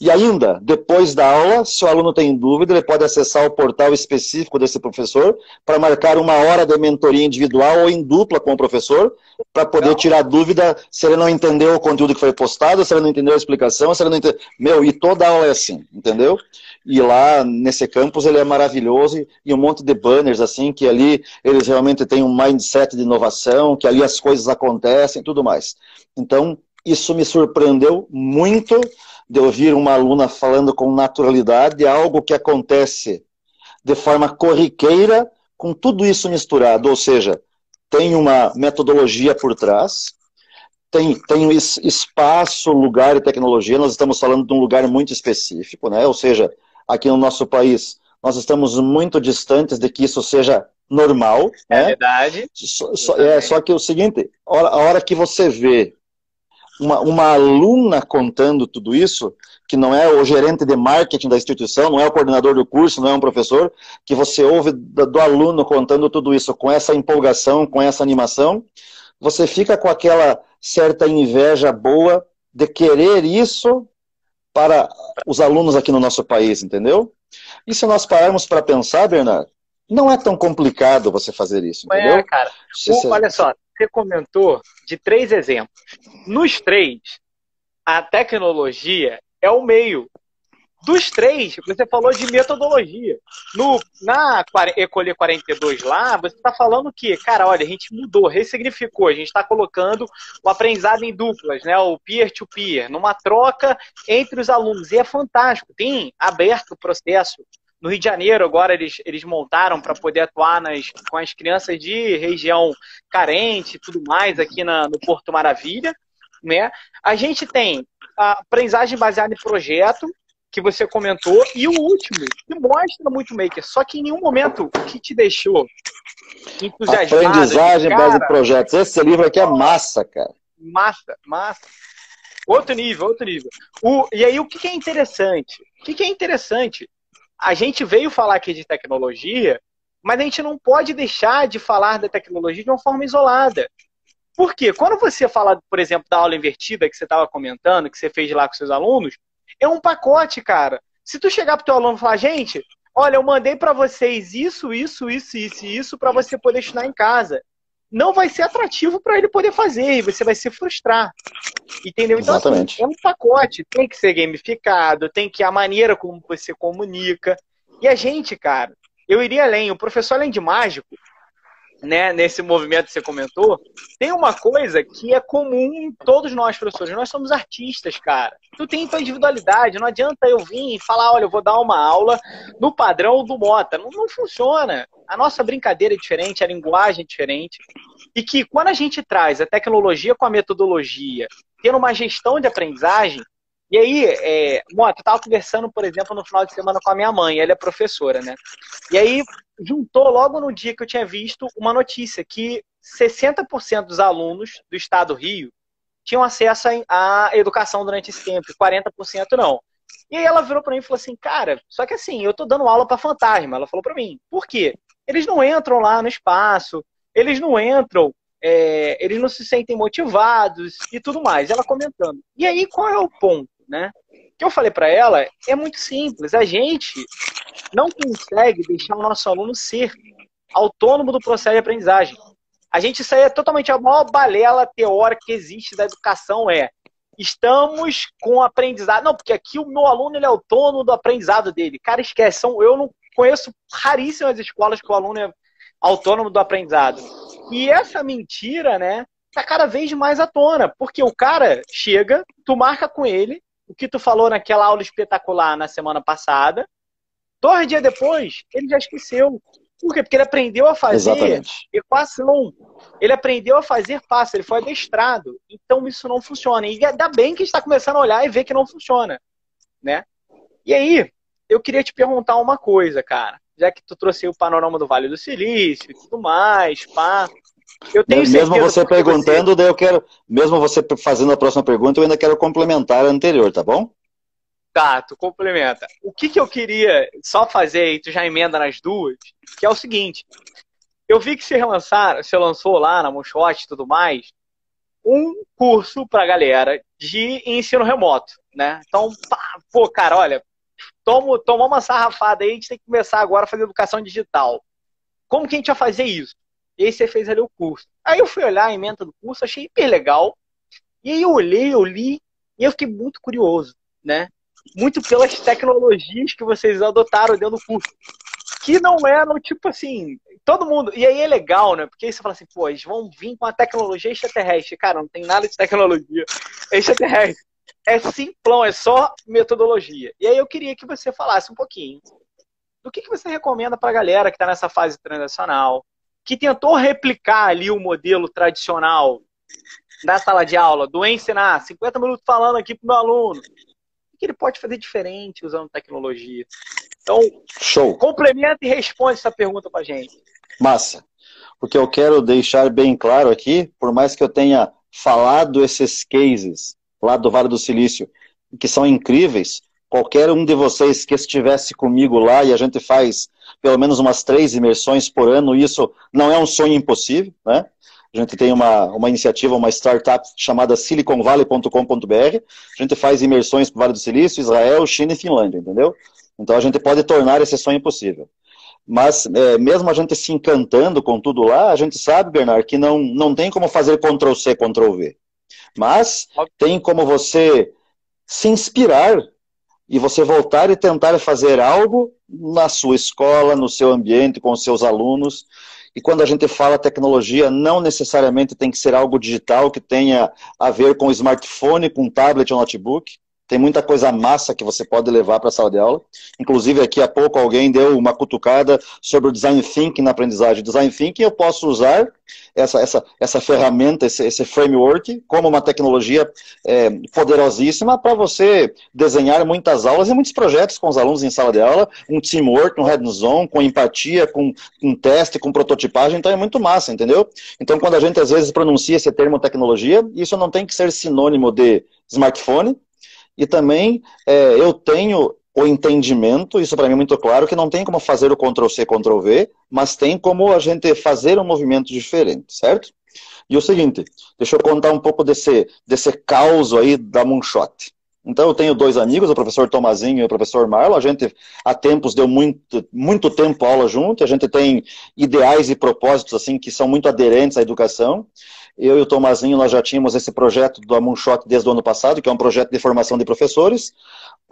E ainda, depois da aula, se o aluno tem dúvida, ele pode acessar o portal específico desse professor para marcar uma hora de mentoria individual ou em dupla com o professor, para poder tirar dúvida se ele não entendeu o conteúdo que foi postado, se ele não entendeu a explicação, se ele não entendeu. Meu, e toda aula é assim, entendeu? E lá nesse campus ele é maravilhoso e um monte de banners assim, que ali eles realmente têm um mindset de inovação, que ali as coisas acontecem e tudo mais. Então, isso me surpreendeu muito de ouvir uma aluna falando com naturalidade, algo que acontece de forma corriqueira, com tudo isso misturado, ou seja, tem uma metodologia por trás, tem, tem espaço, lugar e tecnologia, nós estamos falando de um lugar muito específico, né? ou seja, aqui no nosso país, nós estamos muito distantes de que isso seja normal. É né? verdade. Só, só, é, só que o seguinte, a hora, a hora que você vê uma, uma aluna contando tudo isso, que não é o gerente de marketing da instituição, não é o coordenador do curso, não é um professor, que você ouve do, do aluno contando tudo isso com essa empolgação, com essa animação, você fica com aquela certa inveja boa de querer isso para os alunos aqui no nosso país, entendeu? E se nós pararmos para pensar, Bernardo, não é tão complicado você fazer isso, é, entendeu? É, cara. O, olha só, você comentou de três exemplos. Nos três, a tecnologia é o meio. Dos três, você falou de metodologia. No, na Ecolhe 42 lá, você está falando que, cara, olha, a gente mudou, ressignificou, a gente está colocando o aprendizado em duplas, né? O peer-to-peer, -peer, numa troca entre os alunos. E é fantástico. Tem aberto o processo no Rio de Janeiro, agora eles, eles montaram para poder atuar nas, com as crianças de região carente e tudo mais aqui na, no Porto Maravilha. Né? A gente tem a aprendizagem baseada em projeto, que você comentou, e o último, que mostra muito maker, só que em nenhum momento que te deixou entusiasmado. Aprendizagem baseada em projetos. Esse livro aqui é massa, cara. Massa, massa. Outro nível, outro nível. O, e aí, o que, que é interessante? O que, que é interessante? A gente veio falar aqui de tecnologia, mas a gente não pode deixar de falar da tecnologia de uma forma isolada. Por quê? Quando você fala, por exemplo, da aula invertida que você estava comentando, que você fez lá com seus alunos, é um pacote, cara. Se tu chegar para o teu aluno e falar, gente, olha, eu mandei para vocês isso, isso, isso, isso isso para você poder estudar em casa não vai ser atrativo para ele poder fazer e você vai se frustrar. Entendeu? Então, assim, Exatamente. Assim, é um pacote, tem que ser gamificado, tem que a maneira como você comunica. E a gente, cara, eu iria além. O professor, além de mágico, né, nesse movimento que você comentou, tem uma coisa que é comum em todos nós, professores. Nós somos artistas, cara. Tu tem tua individualidade. Não adianta eu vir e falar, olha, eu vou dar uma aula no padrão do Mota. Não, não funciona. A nossa brincadeira é diferente, a linguagem é diferente. E que quando a gente traz a tecnologia com a metodologia, tendo uma gestão de aprendizagem, e aí, é, Mota, eu estava conversando, por exemplo, no final de semana com a minha mãe, ela é professora, né? E aí juntou logo no dia que eu tinha visto uma notícia que 60% dos alunos do estado do Rio tinham acesso à educação durante esse tempo, 40% não. E aí ela virou para mim e falou assim, cara, só que assim, eu tô dando aula para fantasma. Ela falou para mim, por quê? Eles não entram lá no espaço, eles não entram, é, eles não se sentem motivados e tudo mais. Ela comentando. E aí, qual é o ponto? Né? O que eu falei para ela é muito simples. A gente não consegue deixar o nosso aluno ser autônomo do processo de aprendizagem. A gente isso é totalmente a maior balela teórica que existe da educação é estamos com aprendizado. Não, porque aqui o meu aluno ele é autônomo do aprendizado dele. Cara, esquece. São, eu não conheço raríssimas escolas que o aluno é autônomo do aprendizado. E essa mentira, né, tá cada vez mais à tona, porque o cara chega, tu marca com ele, o que tu falou naquela aula espetacular na semana passada. Dois dias depois, ele já esqueceu. Por quê? Porque ele aprendeu a fazer Exatamente. equação. Ele aprendeu a fazer passo, ele foi adestrado. Então isso não funciona. E ainda bem que está começando a olhar e ver que não funciona. Né? E aí, eu queria te perguntar uma coisa, cara. Já que tu trouxe o panorama do Vale do Silício e tudo mais, pá. Eu tenho mesmo você perguntando, você... eu quero, mesmo você fazendo a próxima pergunta, eu ainda quero complementar a anterior, tá bom? Tá, tu complementa. O que, que eu queria só fazer, e tu já emenda nas duas, que é o seguinte. Eu vi que você, relançar, você lançou lá na Moonshot e tudo mais, um curso pra galera de ensino remoto, né? Então, pá, pô, cara, olha, toma, toma uma sarrafada aí, a gente tem que começar agora a fazer educação digital. Como que a gente vai fazer isso? E aí você fez ali o curso. Aí eu fui olhar a emenda do curso, achei hiper legal. E aí eu olhei, eu li, e eu fiquei muito curioso, né? Muito pelas tecnologias que vocês adotaram dentro do curso. Que não eram, tipo assim, todo mundo. E aí é legal, né? Porque aí você fala assim, pô, eles vão vir com a tecnologia extraterrestre. Cara, não tem nada de tecnologia extraterrestre. É simplão, é só metodologia. E aí eu queria que você falasse um pouquinho do que, que você recomenda para a galera que está nessa fase transacional, que tentou replicar ali o modelo tradicional da sala de aula, do ensinar 50 minutos falando aqui para o meu aluno, o que ele pode fazer diferente usando tecnologia? Então, Show. complementa e responde essa pergunta para a gente. Massa. Porque eu quero deixar bem claro aqui, por mais que eu tenha falado esses cases lá do Vale do Silício, que são incríveis, qualquer um de vocês que estivesse comigo lá e a gente faz pelo menos umas três imersões por ano, isso não é um sonho impossível, né? A gente tem uma, uma iniciativa, uma startup chamada siliconvalley.com.br. A gente faz imersões para o Vale do Silício, Israel, China e Finlândia, entendeu? Então a gente pode tornar esse sonho possível. Mas é, mesmo a gente se encantando com tudo lá, a gente sabe, Bernardo, que não, não tem como fazer Ctrl C, Ctrl V. Mas tem como você se inspirar e você voltar e tentar fazer algo na sua escola, no seu ambiente, com os seus alunos. E quando a gente fala tecnologia, não necessariamente tem que ser algo digital que tenha a ver com smartphone, com tablet ou notebook. Tem muita coisa massa que você pode levar para a sala de aula. Inclusive, aqui há pouco alguém deu uma cutucada sobre o design thinking na aprendizagem. Design thinking eu posso usar essa, essa, essa ferramenta, esse, esse framework, como uma tecnologia é, poderosíssima para você desenhar muitas aulas e muitos projetos com os alunos em sala de aula, um teamwork, um hands-on, com empatia, com um teste, com prototipagem, então é muito massa, entendeu? Então, quando a gente às vezes pronuncia esse termo tecnologia, isso não tem que ser sinônimo de smartphone, e também é, eu tenho o entendimento, isso para mim é muito claro, que não tem como fazer o Ctrl-C, Ctrl-V, mas tem como a gente fazer um movimento diferente, certo? E o seguinte, deixa eu contar um pouco desse, desse caos aí da Moonshot. Então eu tenho dois amigos, o professor Tomazinho e o professor Marlon, a gente há tempos deu muito, muito tempo aula junto, a gente tem ideais e propósitos assim que são muito aderentes à educação, eu e o Tomazinho, nós já tínhamos esse projeto do Moonshot desde o ano passado, que é um projeto de formação de professores,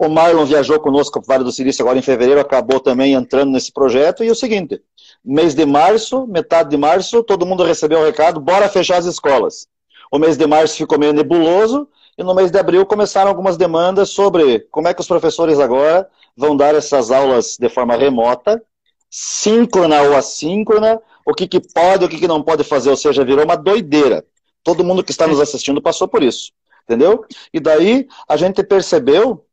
O Marlon viajou conosco para o Vale do Silício agora em fevereiro, acabou também entrando nesse projeto. E o seguinte, mês de março, metade de março, todo mundo recebeu o recado, bora fechar as escolas. O mês de março ficou meio nebuloso, e no mês de abril começaram algumas demandas sobre como é que os professores agora vão dar essas aulas de forma remota, síncrona ou assíncrona, o que, que pode, o que, que não pode fazer, ou seja, virou uma doideira. Todo mundo que está nos assistindo passou por isso, entendeu? E daí a gente percebeu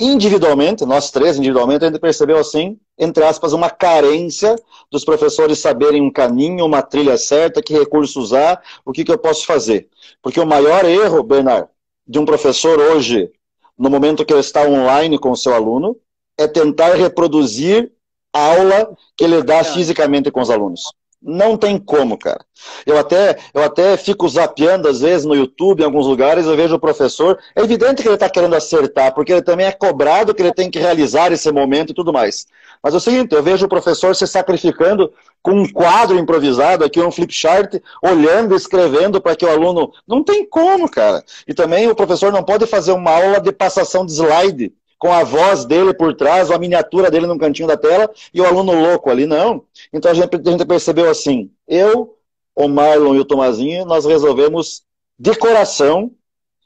individualmente, nós três individualmente, a gente percebeu assim, entre aspas, uma carência dos professores saberem um caminho, uma trilha certa, que recurso usar, o que, que eu posso fazer. Porque o maior erro, Bernard, de um professor hoje, no momento que ele está online com o seu aluno, é tentar reproduzir a aula que ele dá fisicamente com os alunos. Não tem como, cara. Eu até, eu até fico zapeando, às vezes, no YouTube, em alguns lugares, eu vejo o professor. É evidente que ele está querendo acertar, porque ele também é cobrado que ele tem que realizar esse momento e tudo mais. Mas é o seguinte, eu vejo o professor se sacrificando com um quadro improvisado aqui, um flip chart, olhando, escrevendo para que o aluno. Não tem como, cara. E também o professor não pode fazer uma aula de passação de slide com a voz dele por trás, ou a miniatura dele no cantinho da tela, e o aluno louco ali, não. Então a gente, a gente percebeu assim, eu, o Marlon e o Tomazinho, nós resolvemos, de coração,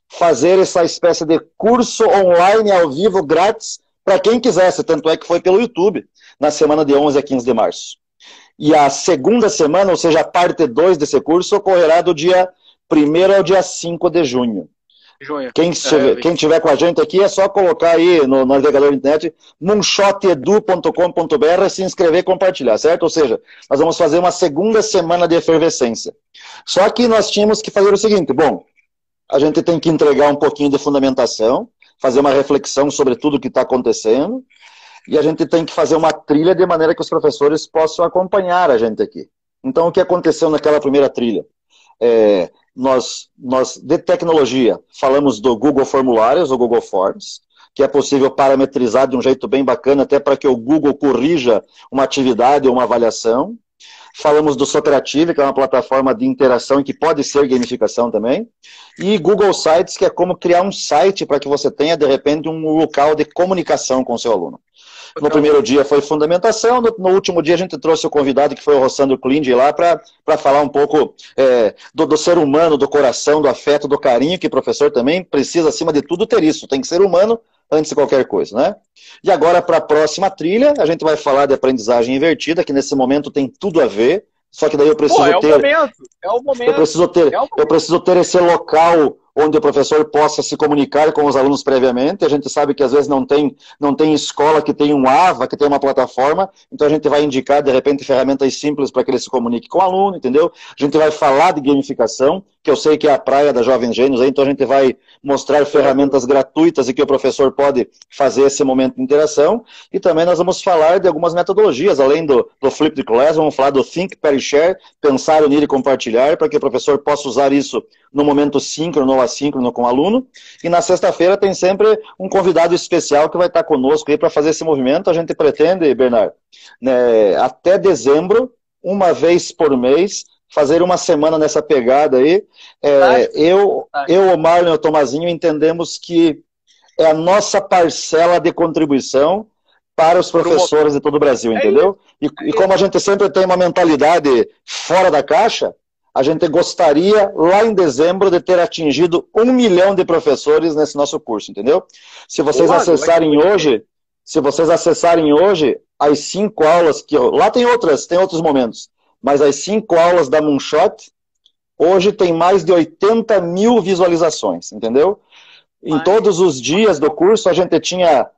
fazer essa espécie de curso online ao vivo, grátis, para quem quisesse, tanto é que foi pelo YouTube, na semana de 11 a 15 de março. E a segunda semana, ou seja, a parte 2 desse curso, ocorrerá do dia 1 ao dia 5 de junho. Junho. Quem, estiver, é, quem tiver com a gente aqui é só colocar aí no, no navegador da internet moonshotedu.com.br, se inscrever e compartilhar, certo? Ou seja, nós vamos fazer uma segunda semana de efervescência. Só que nós tínhamos que fazer o seguinte, bom, a gente tem que entregar um pouquinho de fundamentação, fazer uma reflexão sobre tudo o que está acontecendo, e a gente tem que fazer uma trilha de maneira que os professores possam acompanhar a gente aqui. Então, o que aconteceu naquela primeira trilha? É, nós, nós, de tecnologia, falamos do Google Formulários, ou Google Forms, que é possível parametrizar de um jeito bem bacana, até para que o Google corrija uma atividade ou uma avaliação. Falamos do Socrative, que é uma plataforma de interação e que pode ser gamificação também. E Google Sites, que é como criar um site para que você tenha, de repente, um local de comunicação com o seu aluno. No primeiro dia foi fundamentação, no, no, último dia a gente trouxe o convidado que foi o Rossandro Klinde lá para falar um pouco é, do, do, ser humano, do coração, do afeto, do carinho, que o professor também precisa, acima de tudo, ter isso. Tem que ser humano antes de qualquer coisa, né? E agora, para a próxima trilha, a gente vai falar de aprendizagem invertida, que nesse momento tem tudo a ver, só que daí eu preciso Pô, é ter. O momento, é o momento. Eu preciso ter, é eu preciso ter esse local onde o professor possa se comunicar com os alunos previamente. A gente sabe que às vezes não tem, não tem escola que tem um AVA, que tem uma plataforma, então a gente vai indicar, de repente, ferramentas simples para que ele se comunique com o aluno, entendeu? A gente vai falar de gamificação, que eu sei que é a praia da Jovens Gênios, então a gente vai mostrar ferramentas gratuitas e que o professor pode fazer esse momento de interação. E também nós vamos falar de algumas metodologias, além do, do Flip the Class, vamos falar do Think, Pair Share, pensar, unir e compartilhar, para que o professor possa usar isso no momento síncrono ou assíncrono com o aluno. E na sexta-feira tem sempre um convidado especial que vai estar conosco aí para fazer esse movimento. A gente pretende, Bernardo, né, até dezembro, uma vez por mês, fazer uma semana nessa pegada aí. É, eu, eu, o Marlon e o Tomazinho entendemos que é a nossa parcela de contribuição para os professores de todo o Brasil, é entendeu? E, e como a gente sempre tem uma mentalidade fora da caixa, a gente gostaria, lá em dezembro, de ter atingido um milhão de professores nesse nosso curso, entendeu? Se vocês acessarem hoje, se vocês acessarem hoje as cinco aulas que eu, lá tem outras, tem outros momentos, mas as cinco aulas da Moonshot hoje tem mais de 80 mil visualizações, entendeu? Em todos os dias do curso a gente tinha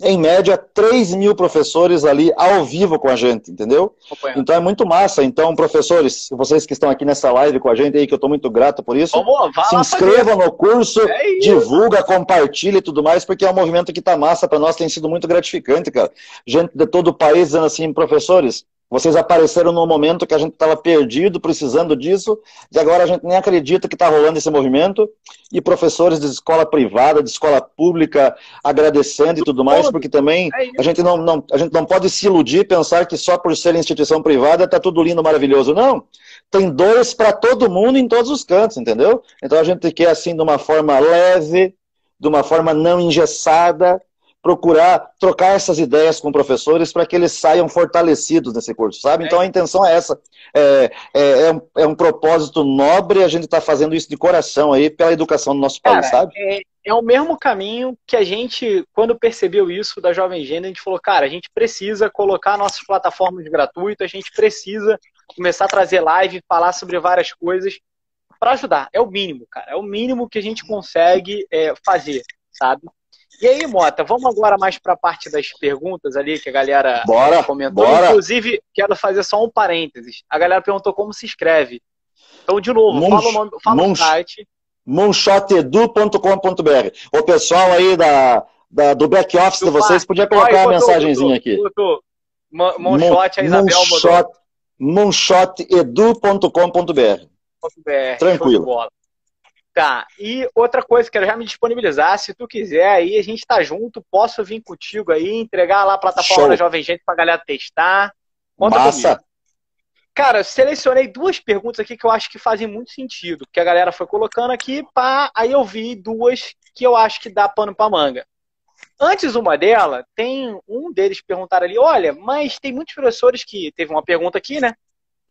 em média, 3 mil professores ali ao vivo com a gente, entendeu? Então é muito massa. Então, professores, vocês que estão aqui nessa live com a gente aí, que eu estou muito grato por isso, Vamos, se inscrevam no curso, é divulga, compartilha e tudo mais, porque é um movimento que está massa para nós, tem sido muito gratificante, cara. Gente de todo o país dizendo assim, professores, vocês apareceram num momento que a gente estava perdido, precisando disso, e agora a gente nem acredita que está rolando esse movimento. E professores de escola privada, de escola pública, agradecendo e tudo mais, porque também é a gente não, não, a gente não pode se iludir pensar que só por ser instituição privada está tudo lindo, maravilhoso. Não. Tem dores para todo mundo em todos os cantos, entendeu? Então a gente quer assim de uma forma leve, de uma forma não engessada, procurar trocar essas ideias com professores para que eles saiam fortalecidos nesse curso, sabe? Então a intenção é essa. É, é, é, um, é um, propósito nobre, a gente está fazendo isso de coração aí pela educação do nosso país, sabe? É, é o mesmo caminho que a gente, quando percebeu isso da Jovem Gênero, a gente falou, cara, a gente precisa colocar nossas plataformas gratuitas, a gente precisa começar a trazer live, falar sobre várias coisas para ajudar. É o mínimo, cara. É o mínimo que a gente consegue é, fazer, sabe? E aí, Mota, vamos agora mais para a parte das perguntas ali que a galera bora, comentou. Bora. Inclusive, quero fazer só um parênteses. A galera perguntou como se escreve. Então, de novo, Monch, fala o nome, fala Monch, o site. Moonshotedu.com.br. O pessoal aí da, da do back-office de vocês podia colocar a mensagenzinha aqui. Botou. Moonshot, a Isabel Moonshot, Moonshotedu.com.br. Tranquilo. Tá, e outra coisa, quero já me disponibilizar, se tu quiser aí, a gente tá junto, posso vir contigo aí, entregar lá a plataforma Show. da Jovem Gente pra galera testar. Conta Massa. Comigo. Cara, selecionei duas perguntas aqui que eu acho que fazem muito sentido, que a galera foi colocando aqui, pá, aí eu vi duas que eu acho que dá pano pra manga. Antes uma dela, tem um deles perguntar ali, olha, mas tem muitos professores que, teve uma pergunta aqui, né?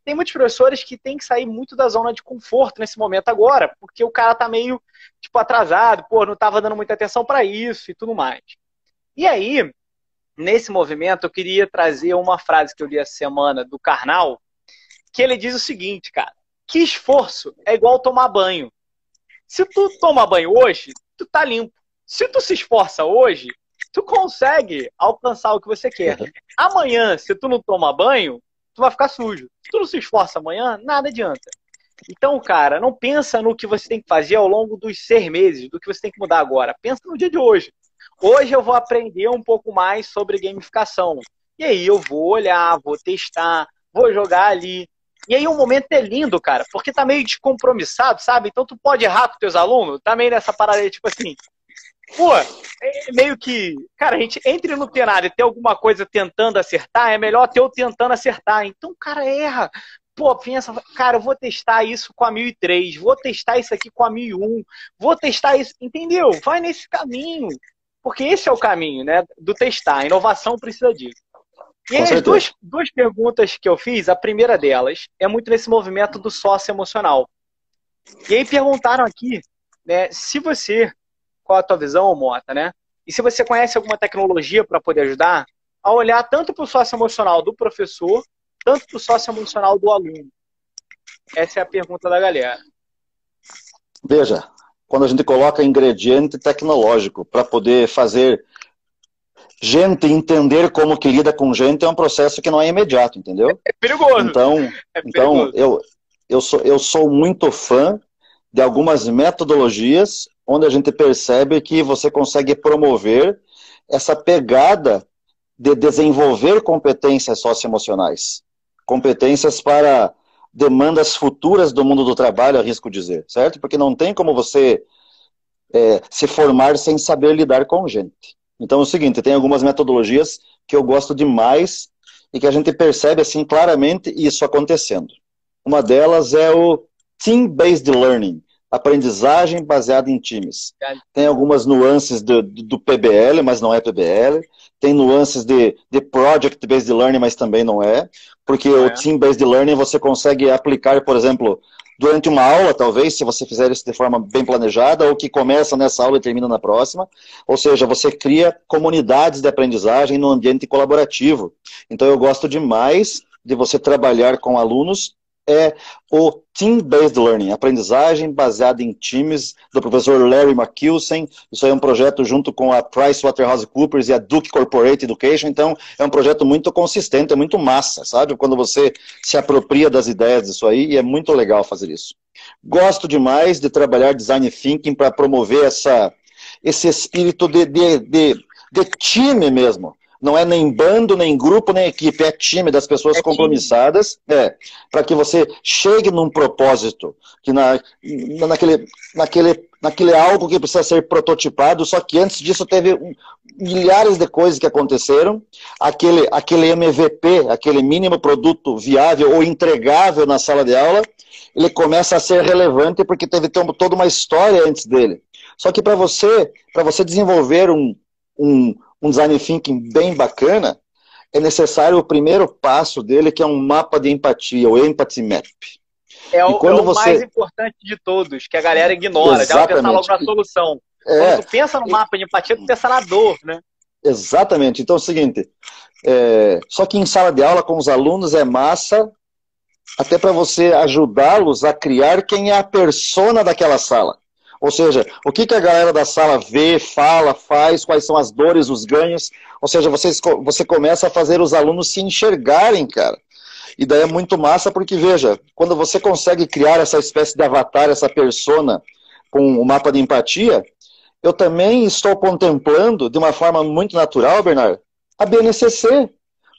Tem muitos professores que tem que sair muito da zona de conforto nesse momento agora, porque o cara tá meio, tipo, atrasado, pô, não tava dando muita atenção para isso e tudo mais. E aí, nesse movimento, eu queria trazer uma frase que eu li essa semana do Karnal, que ele diz o seguinte, cara, que esforço é igual tomar banho. Se tu toma banho hoje, tu tá limpo. Se tu se esforça hoje, tu consegue alcançar o que você quer. Uhum. Amanhã, se tu não toma banho, tu vai ficar sujo. Se tu não se esforça amanhã, nada adianta. Então, cara, não pensa no que você tem que fazer ao longo dos seis meses, do que você tem que mudar agora. Pensa no dia de hoje. Hoje eu vou aprender um pouco mais sobre gamificação. E aí eu vou olhar, vou testar, vou jogar ali. E aí o momento é lindo, cara, porque tá meio descompromissado, sabe? Então tu pode errar com teus alunos, tá meio nessa parada, tipo assim, Pô, é meio que. Cara, a gente entre no cenário e ter alguma coisa tentando acertar, é melhor ter o tentando acertar. Então, cara, erra. Pô, pensa, cara, eu vou testar isso com a 1003, vou testar isso aqui com a 1001, vou testar isso. Entendeu? Vai nesse caminho. Porque esse é o caminho, né? Do testar. A inovação precisa disso. E aí, as duas, duas perguntas que eu fiz, a primeira delas é muito nesse movimento do sócio emocional. E aí perguntaram aqui, né, se você qual a tua visão, Mota, né? E se você conhece alguma tecnologia para poder ajudar, a olhar tanto para o sócio emocional do professor, tanto para o sócio emocional do aluno. Essa é a pergunta da galera. Veja, quando a gente coloca ingrediente tecnológico para poder fazer gente entender como que lida com gente é um processo que não é imediato, entendeu? É perigoso. Então, é então perigoso. eu, eu, sou, eu sou muito fã de algumas metodologias onde a gente percebe que você consegue promover essa pegada de desenvolver competências socioemocionais. Competências para demandas futuras do mundo do trabalho, arrisco dizer, certo? Porque não tem como você é, se formar sem saber lidar com gente. Então é o seguinte, tem algumas metodologias que eu gosto demais e que a gente percebe assim claramente isso acontecendo. Uma delas é o Team-Based Learning, aprendizagem baseada em times. Tem algumas nuances do, do, PBL, mas não é PBL. Tem nuances de, de Project-Based Learning, mas também não é. Porque o é. Team-Based Learning você consegue aplicar, por exemplo, durante uma aula, talvez, se você fizer isso de forma bem planejada, ou que começa nessa aula e termina na próxima. Ou seja, você cria comunidades de aprendizagem no ambiente colaborativo. Então eu gosto demais de você trabalhar com alunos é o Team-Based Learning, aprendizagem baseada em times, do professor Larry McKilsen. Isso aí é um projeto junto com a PricewaterhouseCoopers e a Duke Corporate Education. Então, é um projeto muito consistente, é muito massa, sabe? Quando você se apropria das ideias disso aí, e é muito legal fazer isso. Gosto demais de trabalhar design thinking para promover essa, esse espírito de, de, de, de time mesmo não é nem bando, nem grupo, nem equipe, é time das pessoas é compromissadas, é, para que você chegue num propósito, que na, naquele, naquele, naquele algo que precisa ser prototipado, só que antes disso teve milhares de coisas que aconteceram, aquele, aquele MVP, aquele mínimo produto viável ou entregável na sala de aula, ele começa a ser relevante porque teve toda uma história antes dele. Só que para você, para você desenvolver um, um, um design thinking bem bacana, é necessário o primeiro passo dele, que é um mapa de empatia, o Empathy Map. É o, é o você... mais importante de todos, que a galera ignora. Exatamente. Já vai pensar logo na solução. É... Quando tu pensa no mapa de empatia, tu pensa na dor, né? Exatamente. Então é o seguinte, é... só que em sala de aula com os alunos é massa, até para você ajudá-los a criar quem é a persona daquela sala. Ou seja, o que, que a galera da sala vê, fala, faz, quais são as dores, os ganhos. Ou seja, você, você começa a fazer os alunos se enxergarem, cara. E daí é muito massa porque, veja, quando você consegue criar essa espécie de avatar, essa persona com o mapa de empatia, eu também estou contemplando de uma forma muito natural, Bernardo, a BNCC.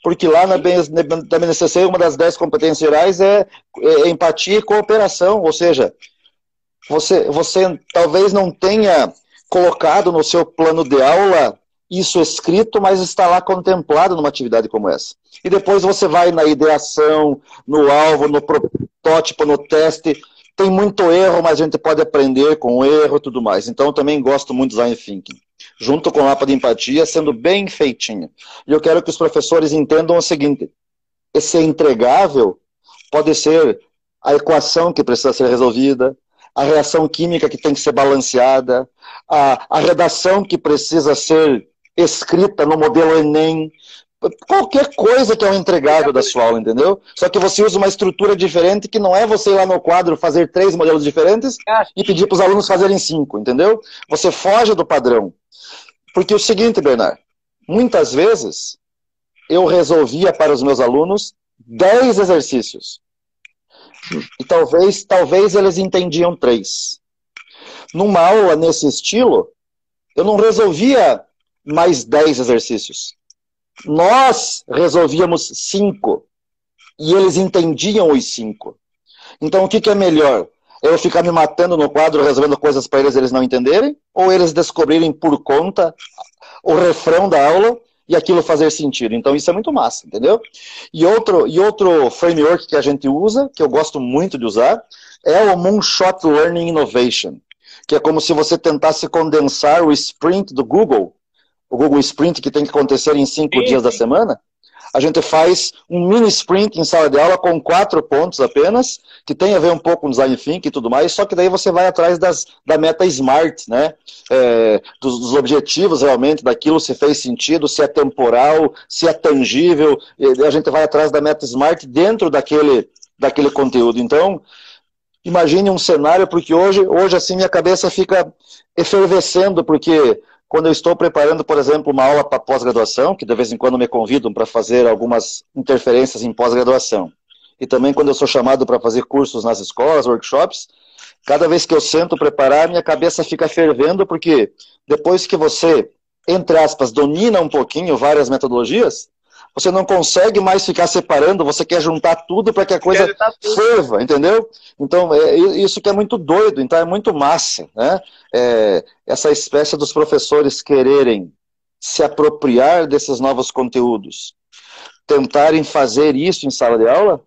Porque lá na, BNCC, uma das dez competências gerais é, é empatia e cooperação. Ou seja, você, você talvez não tenha colocado no seu plano de aula isso escrito, mas está lá contemplado numa atividade como essa. E depois você vai na ideação, no alvo, no protótipo, no teste. Tem muito erro, mas a gente pode aprender com o erro e tudo mais. Então, eu também gosto muito do design thinking. Junto com o mapa de empatia, sendo bem feitinho. E eu quero que os professores entendam o seguinte: esse entregável pode ser a equação que precisa ser resolvida, a reação química que tem que ser balanceada, a, a redação que precisa ser escrita no modelo Enem, qualquer coisa que é um entregável da sua aula, entendeu? Só que você usa uma estrutura diferente que não é você ir lá no quadro fazer três modelos diferentes e pedir para os alunos fazerem cinco, entendeu? Você foge do padrão. Porque é o seguinte, Bernard, muitas vezes eu resolvia para os meus alunos dez exercícios. E talvez, talvez eles entendiam três. Numa aula nesse estilo, eu não resolvia mais dez exercícios. Nós resolvíamos cinco. E eles entendiam os cinco. Então, o que, que é melhor? Eu ficar me matando no quadro, resolvendo coisas para eles eles não entenderem? Ou eles descobrirem por conta o refrão da aula e aquilo fazer sentido. Então isso é muito massa, entendeu? E outro, e outro framework que a gente usa, que eu gosto muito de usar, é o Moonshot Learning Innovation, que é como se você tentasse condensar o sprint do Google, o Google Sprint que tem que acontecer em cinco sim, dias sim. da semana, a gente faz um mini sprint em sala de aula com quatro pontos apenas, que tem a ver um pouco com design thinking e tudo mais, só que daí você vai atrás das, da meta smart, né? É, dos, dos, objetivos realmente, daquilo se fez sentido, se é temporal, se é tangível, a gente vai atrás da meta smart dentro daquele, daquele conteúdo. Então, imagine um cenário, porque hoje, hoje assim minha cabeça fica efervescendo, porque quando eu estou preparando, por exemplo, uma aula para pós-graduação, que de vez em quando me convidam para fazer algumas interferências em pós-graduação, e também quando eu sou chamado para fazer cursos nas escolas, workshops, cada vez que eu sento preparar, minha cabeça fica fervendo, porque depois que você, entre aspas, domina um pouquinho várias metodologias, você não consegue mais ficar separando, você quer juntar tudo para que a coisa ferva, entendeu? Então, é isso que é muito doido, então é muito massa, né? É, essa espécie dos professores quererem se apropriar desses novos conteúdos, tentarem fazer isso em sala de aula,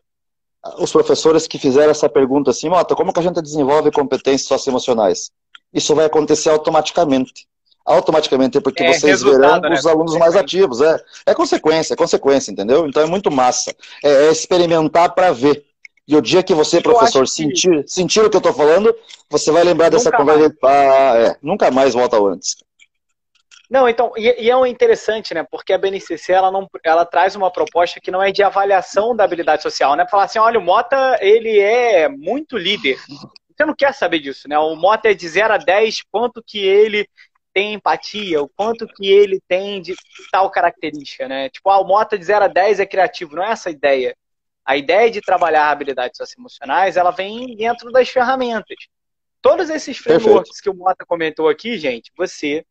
os professores que fizeram essa pergunta assim, Mota, como que a gente desenvolve competências socioemocionais? Isso vai acontecer automaticamente automaticamente porque é, vocês verão né? os alunos mais ativos. É, é consequência, é consequência, entendeu? Então é muito massa. É, é experimentar para ver. E o dia que você, professor, sentir, que... sentir o que eu estou falando, você vai lembrar dessa conversa. Ah, é, nunca mais volta antes. Não, então, e, e, é interessante, né? Porque a BNCC ela, não, ela traz uma proposta que não é de avaliação da habilidade social, né? Falar assim, olha, o Mota, ele é muito líder. Você não quer saber disso, né? O Mota é de 0 a 10, quanto que ele tem empatia, o quanto que ele tem de tal característica, né? Tipo, ah, o Mota de 0 a 10 é criativo, não é essa a ideia. A ideia de trabalhar habilidades socioemocionais, ela vem dentro das ferramentas. Todos esses frameworks Perfeito. que o Mota comentou aqui, gente, você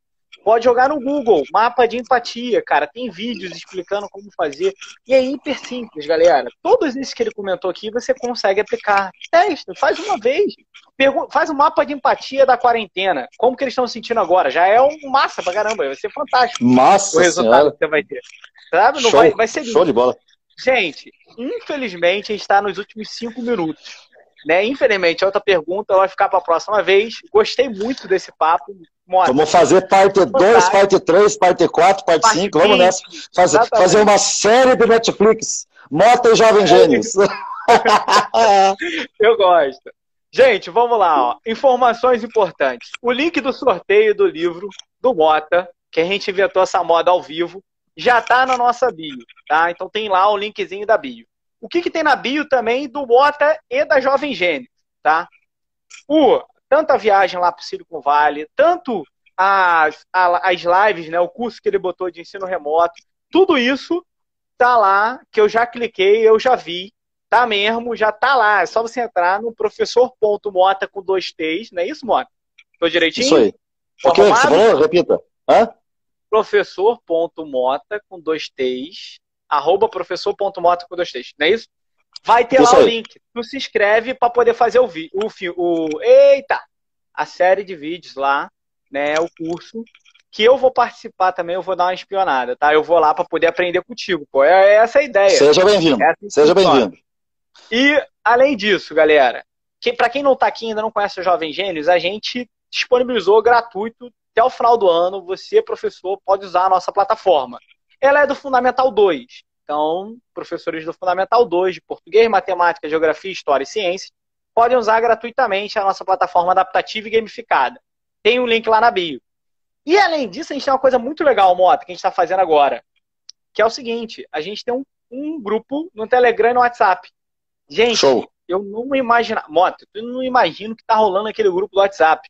Pode jogar no Google, mapa de empatia, cara. Tem vídeos explicando como fazer. E é hiper simples, galera. Todos esses que ele comentou aqui, você consegue aplicar. Testa, faz uma vez. faz um mapa de empatia da quarentena. Como que eles estão sentindo agora? Já é um massa pra caramba. Vai ser fantástico. Massa, o resultado senhora. que você vai ter. Sabe? Não show, vai, vai ser Show de bola. Gente, infelizmente a gente está nos últimos cinco minutos. Né? Infelizmente, a outra pergunta vai ficar para a próxima vez. Gostei muito desse papo, Mota. Vamos fazer parte 2, parte 3, parte 4, parte 5. Vamos nessa. Fazer, fazer uma série de Netflix. Mota e Jovem Gênios. [laughs] Eu gosto. Gente, vamos lá. Ó. Informações importantes. O link do sorteio do livro do Mota, que a gente inventou essa moda ao vivo, já está na nossa bio, tá? Então tem lá o linkzinho da bio. O que, que tem na bio também do Mota e da Jovem Gênio, tá? O, tanto a viagem lá para o Silicon Valley, tanto as, as lives, né, o curso que ele botou de ensino remoto, tudo isso tá lá, que eu já cliquei, eu já vi, tá mesmo, já tá lá. É só você entrar no professor.mota com dois T's, não é isso, Mota? Tô direitinho? Isso aí. O que você falou? Repita. Hã? Professor.mota com dois T's, arroba professor.mota com dois T's, não é isso? Vai ter isso lá aí. o link. Tu se inscreve para poder fazer o vídeo. O, o, eita! A série de vídeos lá, né? O curso. Que eu vou participar também, eu vou dar uma espionada, tá? Eu vou lá para poder aprender contigo, pô. É, é essa a ideia. Seja bem-vindo. É assim Seja bem-vindo. E, além disso, galera, que, para quem não está aqui ainda não conhece o Jovem Gênios, a gente disponibilizou gratuito até o final do ano. Você, professor, pode usar a nossa plataforma. Ela é do Fundamental 2. Então, professores do Fundamental 2, de português, matemática, geografia, história e ciências, podem usar gratuitamente a nossa plataforma adaptativa e gamificada. Tem um link lá na bio. E além disso, a gente tem uma coisa muito legal, Mota, que a gente está fazendo agora. Que é o seguinte: a gente tem um, um grupo no Telegram e no WhatsApp. Gente, Show. eu não imagino. Mota, eu não imagino que tá rolando aquele grupo do WhatsApp.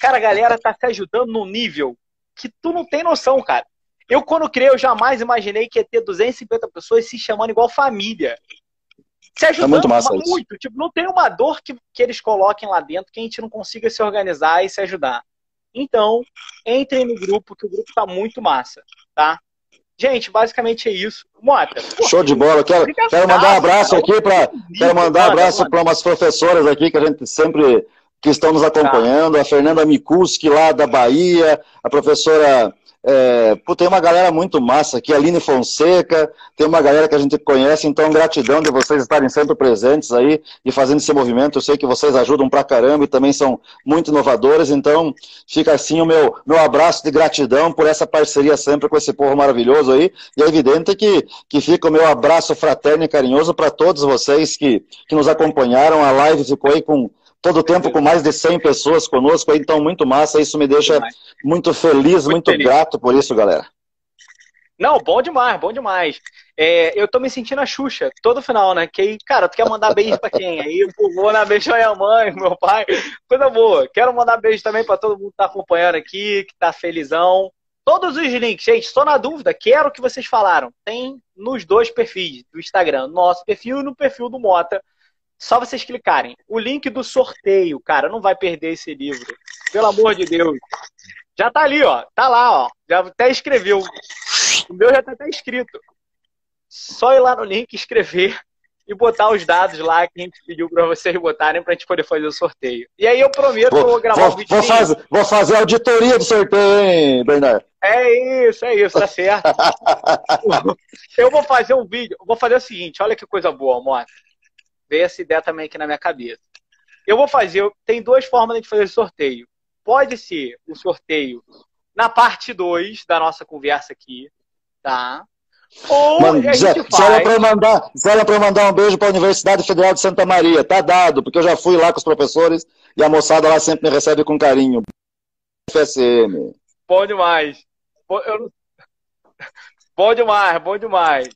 Cara, a galera tá se ajudando num nível que tu não tem noção, cara. Eu, quando criei, eu jamais imaginei que ia ter 250 pessoas se chamando igual família. Se ajudando é muito, massa muito. Tipo, não tem uma dor que, que eles coloquem lá dentro que a gente não consiga se organizar e se ajudar. Então, entrem no grupo, que o grupo tá muito massa, tá? Gente, basicamente é isso. Mota. Pô, Show de bola. Quero, quero mandar um abraço aqui para quero mandar um abraço para umas professoras aqui que a gente sempre que estão nos acompanhando, a Fernanda Mikuski lá da Bahia, a professora é, pô, tem uma galera muito massa aqui, Aline Fonseca, tem uma galera que a gente conhece, então gratidão de vocês estarem sempre presentes aí e fazendo esse movimento. Eu sei que vocês ajudam pra caramba e também são muito inovadores, então fica assim o meu, meu abraço de gratidão por essa parceria sempre com esse povo maravilhoso aí. E é evidente que, que fica o meu abraço fraterno e carinhoso para todos vocês que, que nos acompanharam. A live ficou aí com todo o tempo com mais de 100 pessoas conosco, então muito massa, isso me deixa muito feliz, muito, muito grato por isso, galera. Não, bom demais, bom demais. É, eu tô me sentindo a Xuxa todo final, né? Que aí, cara, tu quer mandar beijo pra quem? Aí eu vou mandar beijo minha mãe, meu pai, coisa boa. Quero mandar beijo também pra todo mundo que tá acompanhando aqui, que tá felizão. Todos os links, gente, estou na dúvida, quero o que vocês falaram. Tem nos dois perfis do Instagram, no nosso perfil e no perfil do Mota. Só vocês clicarem. O link do sorteio, cara, não vai perder esse livro. Pelo amor de Deus. Já tá ali, ó. Tá lá, ó. Já até escreveu. O meu já tá até escrito. Só ir lá no link, escrever e botar os dados lá que a gente pediu para vocês botarem para a gente poder fazer o sorteio. E aí eu prometo vou, vou gravar vou, um vídeo. Vou, faz, vou fazer a auditoria do sorteio, hein, Bernardo? É isso, é isso, tá certo. [laughs] eu vou fazer um vídeo, vou fazer o seguinte, olha que coisa boa, Mota veio essa ideia também aqui na minha cabeça. Eu vou fazer, tem duas formas de fazer sorteio. Pode ser o sorteio na parte 2 da nossa conversa aqui, tá? Ou Mano, a gente faz... Se para mandar, se mandar um beijo para a Universidade Federal de Santa Maria, tá dado, porque eu já fui lá com os professores e a moçada lá sempre me recebe com carinho. FSM. Bom demais. Bom, eu... [laughs] bom demais, bom demais.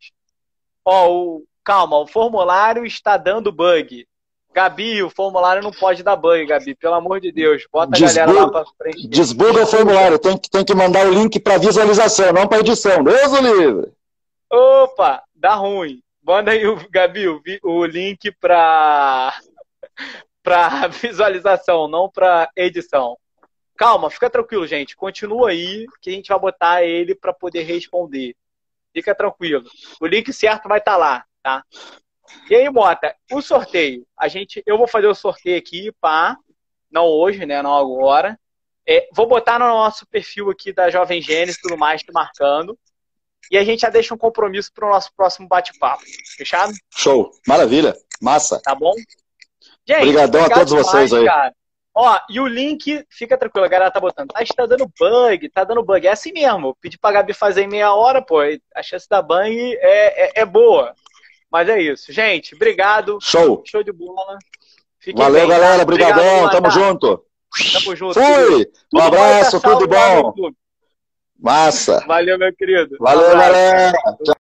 Ó, o, calma, o formulário está dando bug. Gabi, o formulário não pode dar bug, Gabi. Pelo amor de Deus, bota desbuga, a galera lá para frente. Desbuga o formulário, tem que, tem que mandar o link para visualização, não para edição. Deus o livre. Opa, dá ruim. Manda aí, o, Gabi, o, o link para [laughs] para visualização, não para edição. Calma, fica tranquilo, gente. Continua aí que a gente vai botar ele para poder responder. Fica tranquilo. O link certo vai estar tá lá tá? E aí, Mota, o sorteio. A gente, eu vou fazer o sorteio aqui, pá. Não hoje, né? Não agora. É, vou botar no nosso perfil aqui da Jovem Gênesis e tudo mais, te marcando. E a gente já deixa um compromisso para o nosso próximo bate-papo. Fechado? Show. Maravilha. Massa. Tá bom? Gente, Obrigadão a todos vocês aí. Cara. Ó, e o link, fica tranquilo, a galera tá botando. Tá, está dando bug, tá dando bug. É assim mesmo. Pedi pra Gabi fazer em meia hora, pô. A chance da bang é, é, é boa. Mas é isso. Gente, obrigado. Show. Show de bola. Fiquem Valeu, bem, galera. Obrigadão. Tamo junto. Tamo junto. Fui. Um abraço, tudo bom. Massa. Valeu, meu querido. Valeu, um galera. Tchau.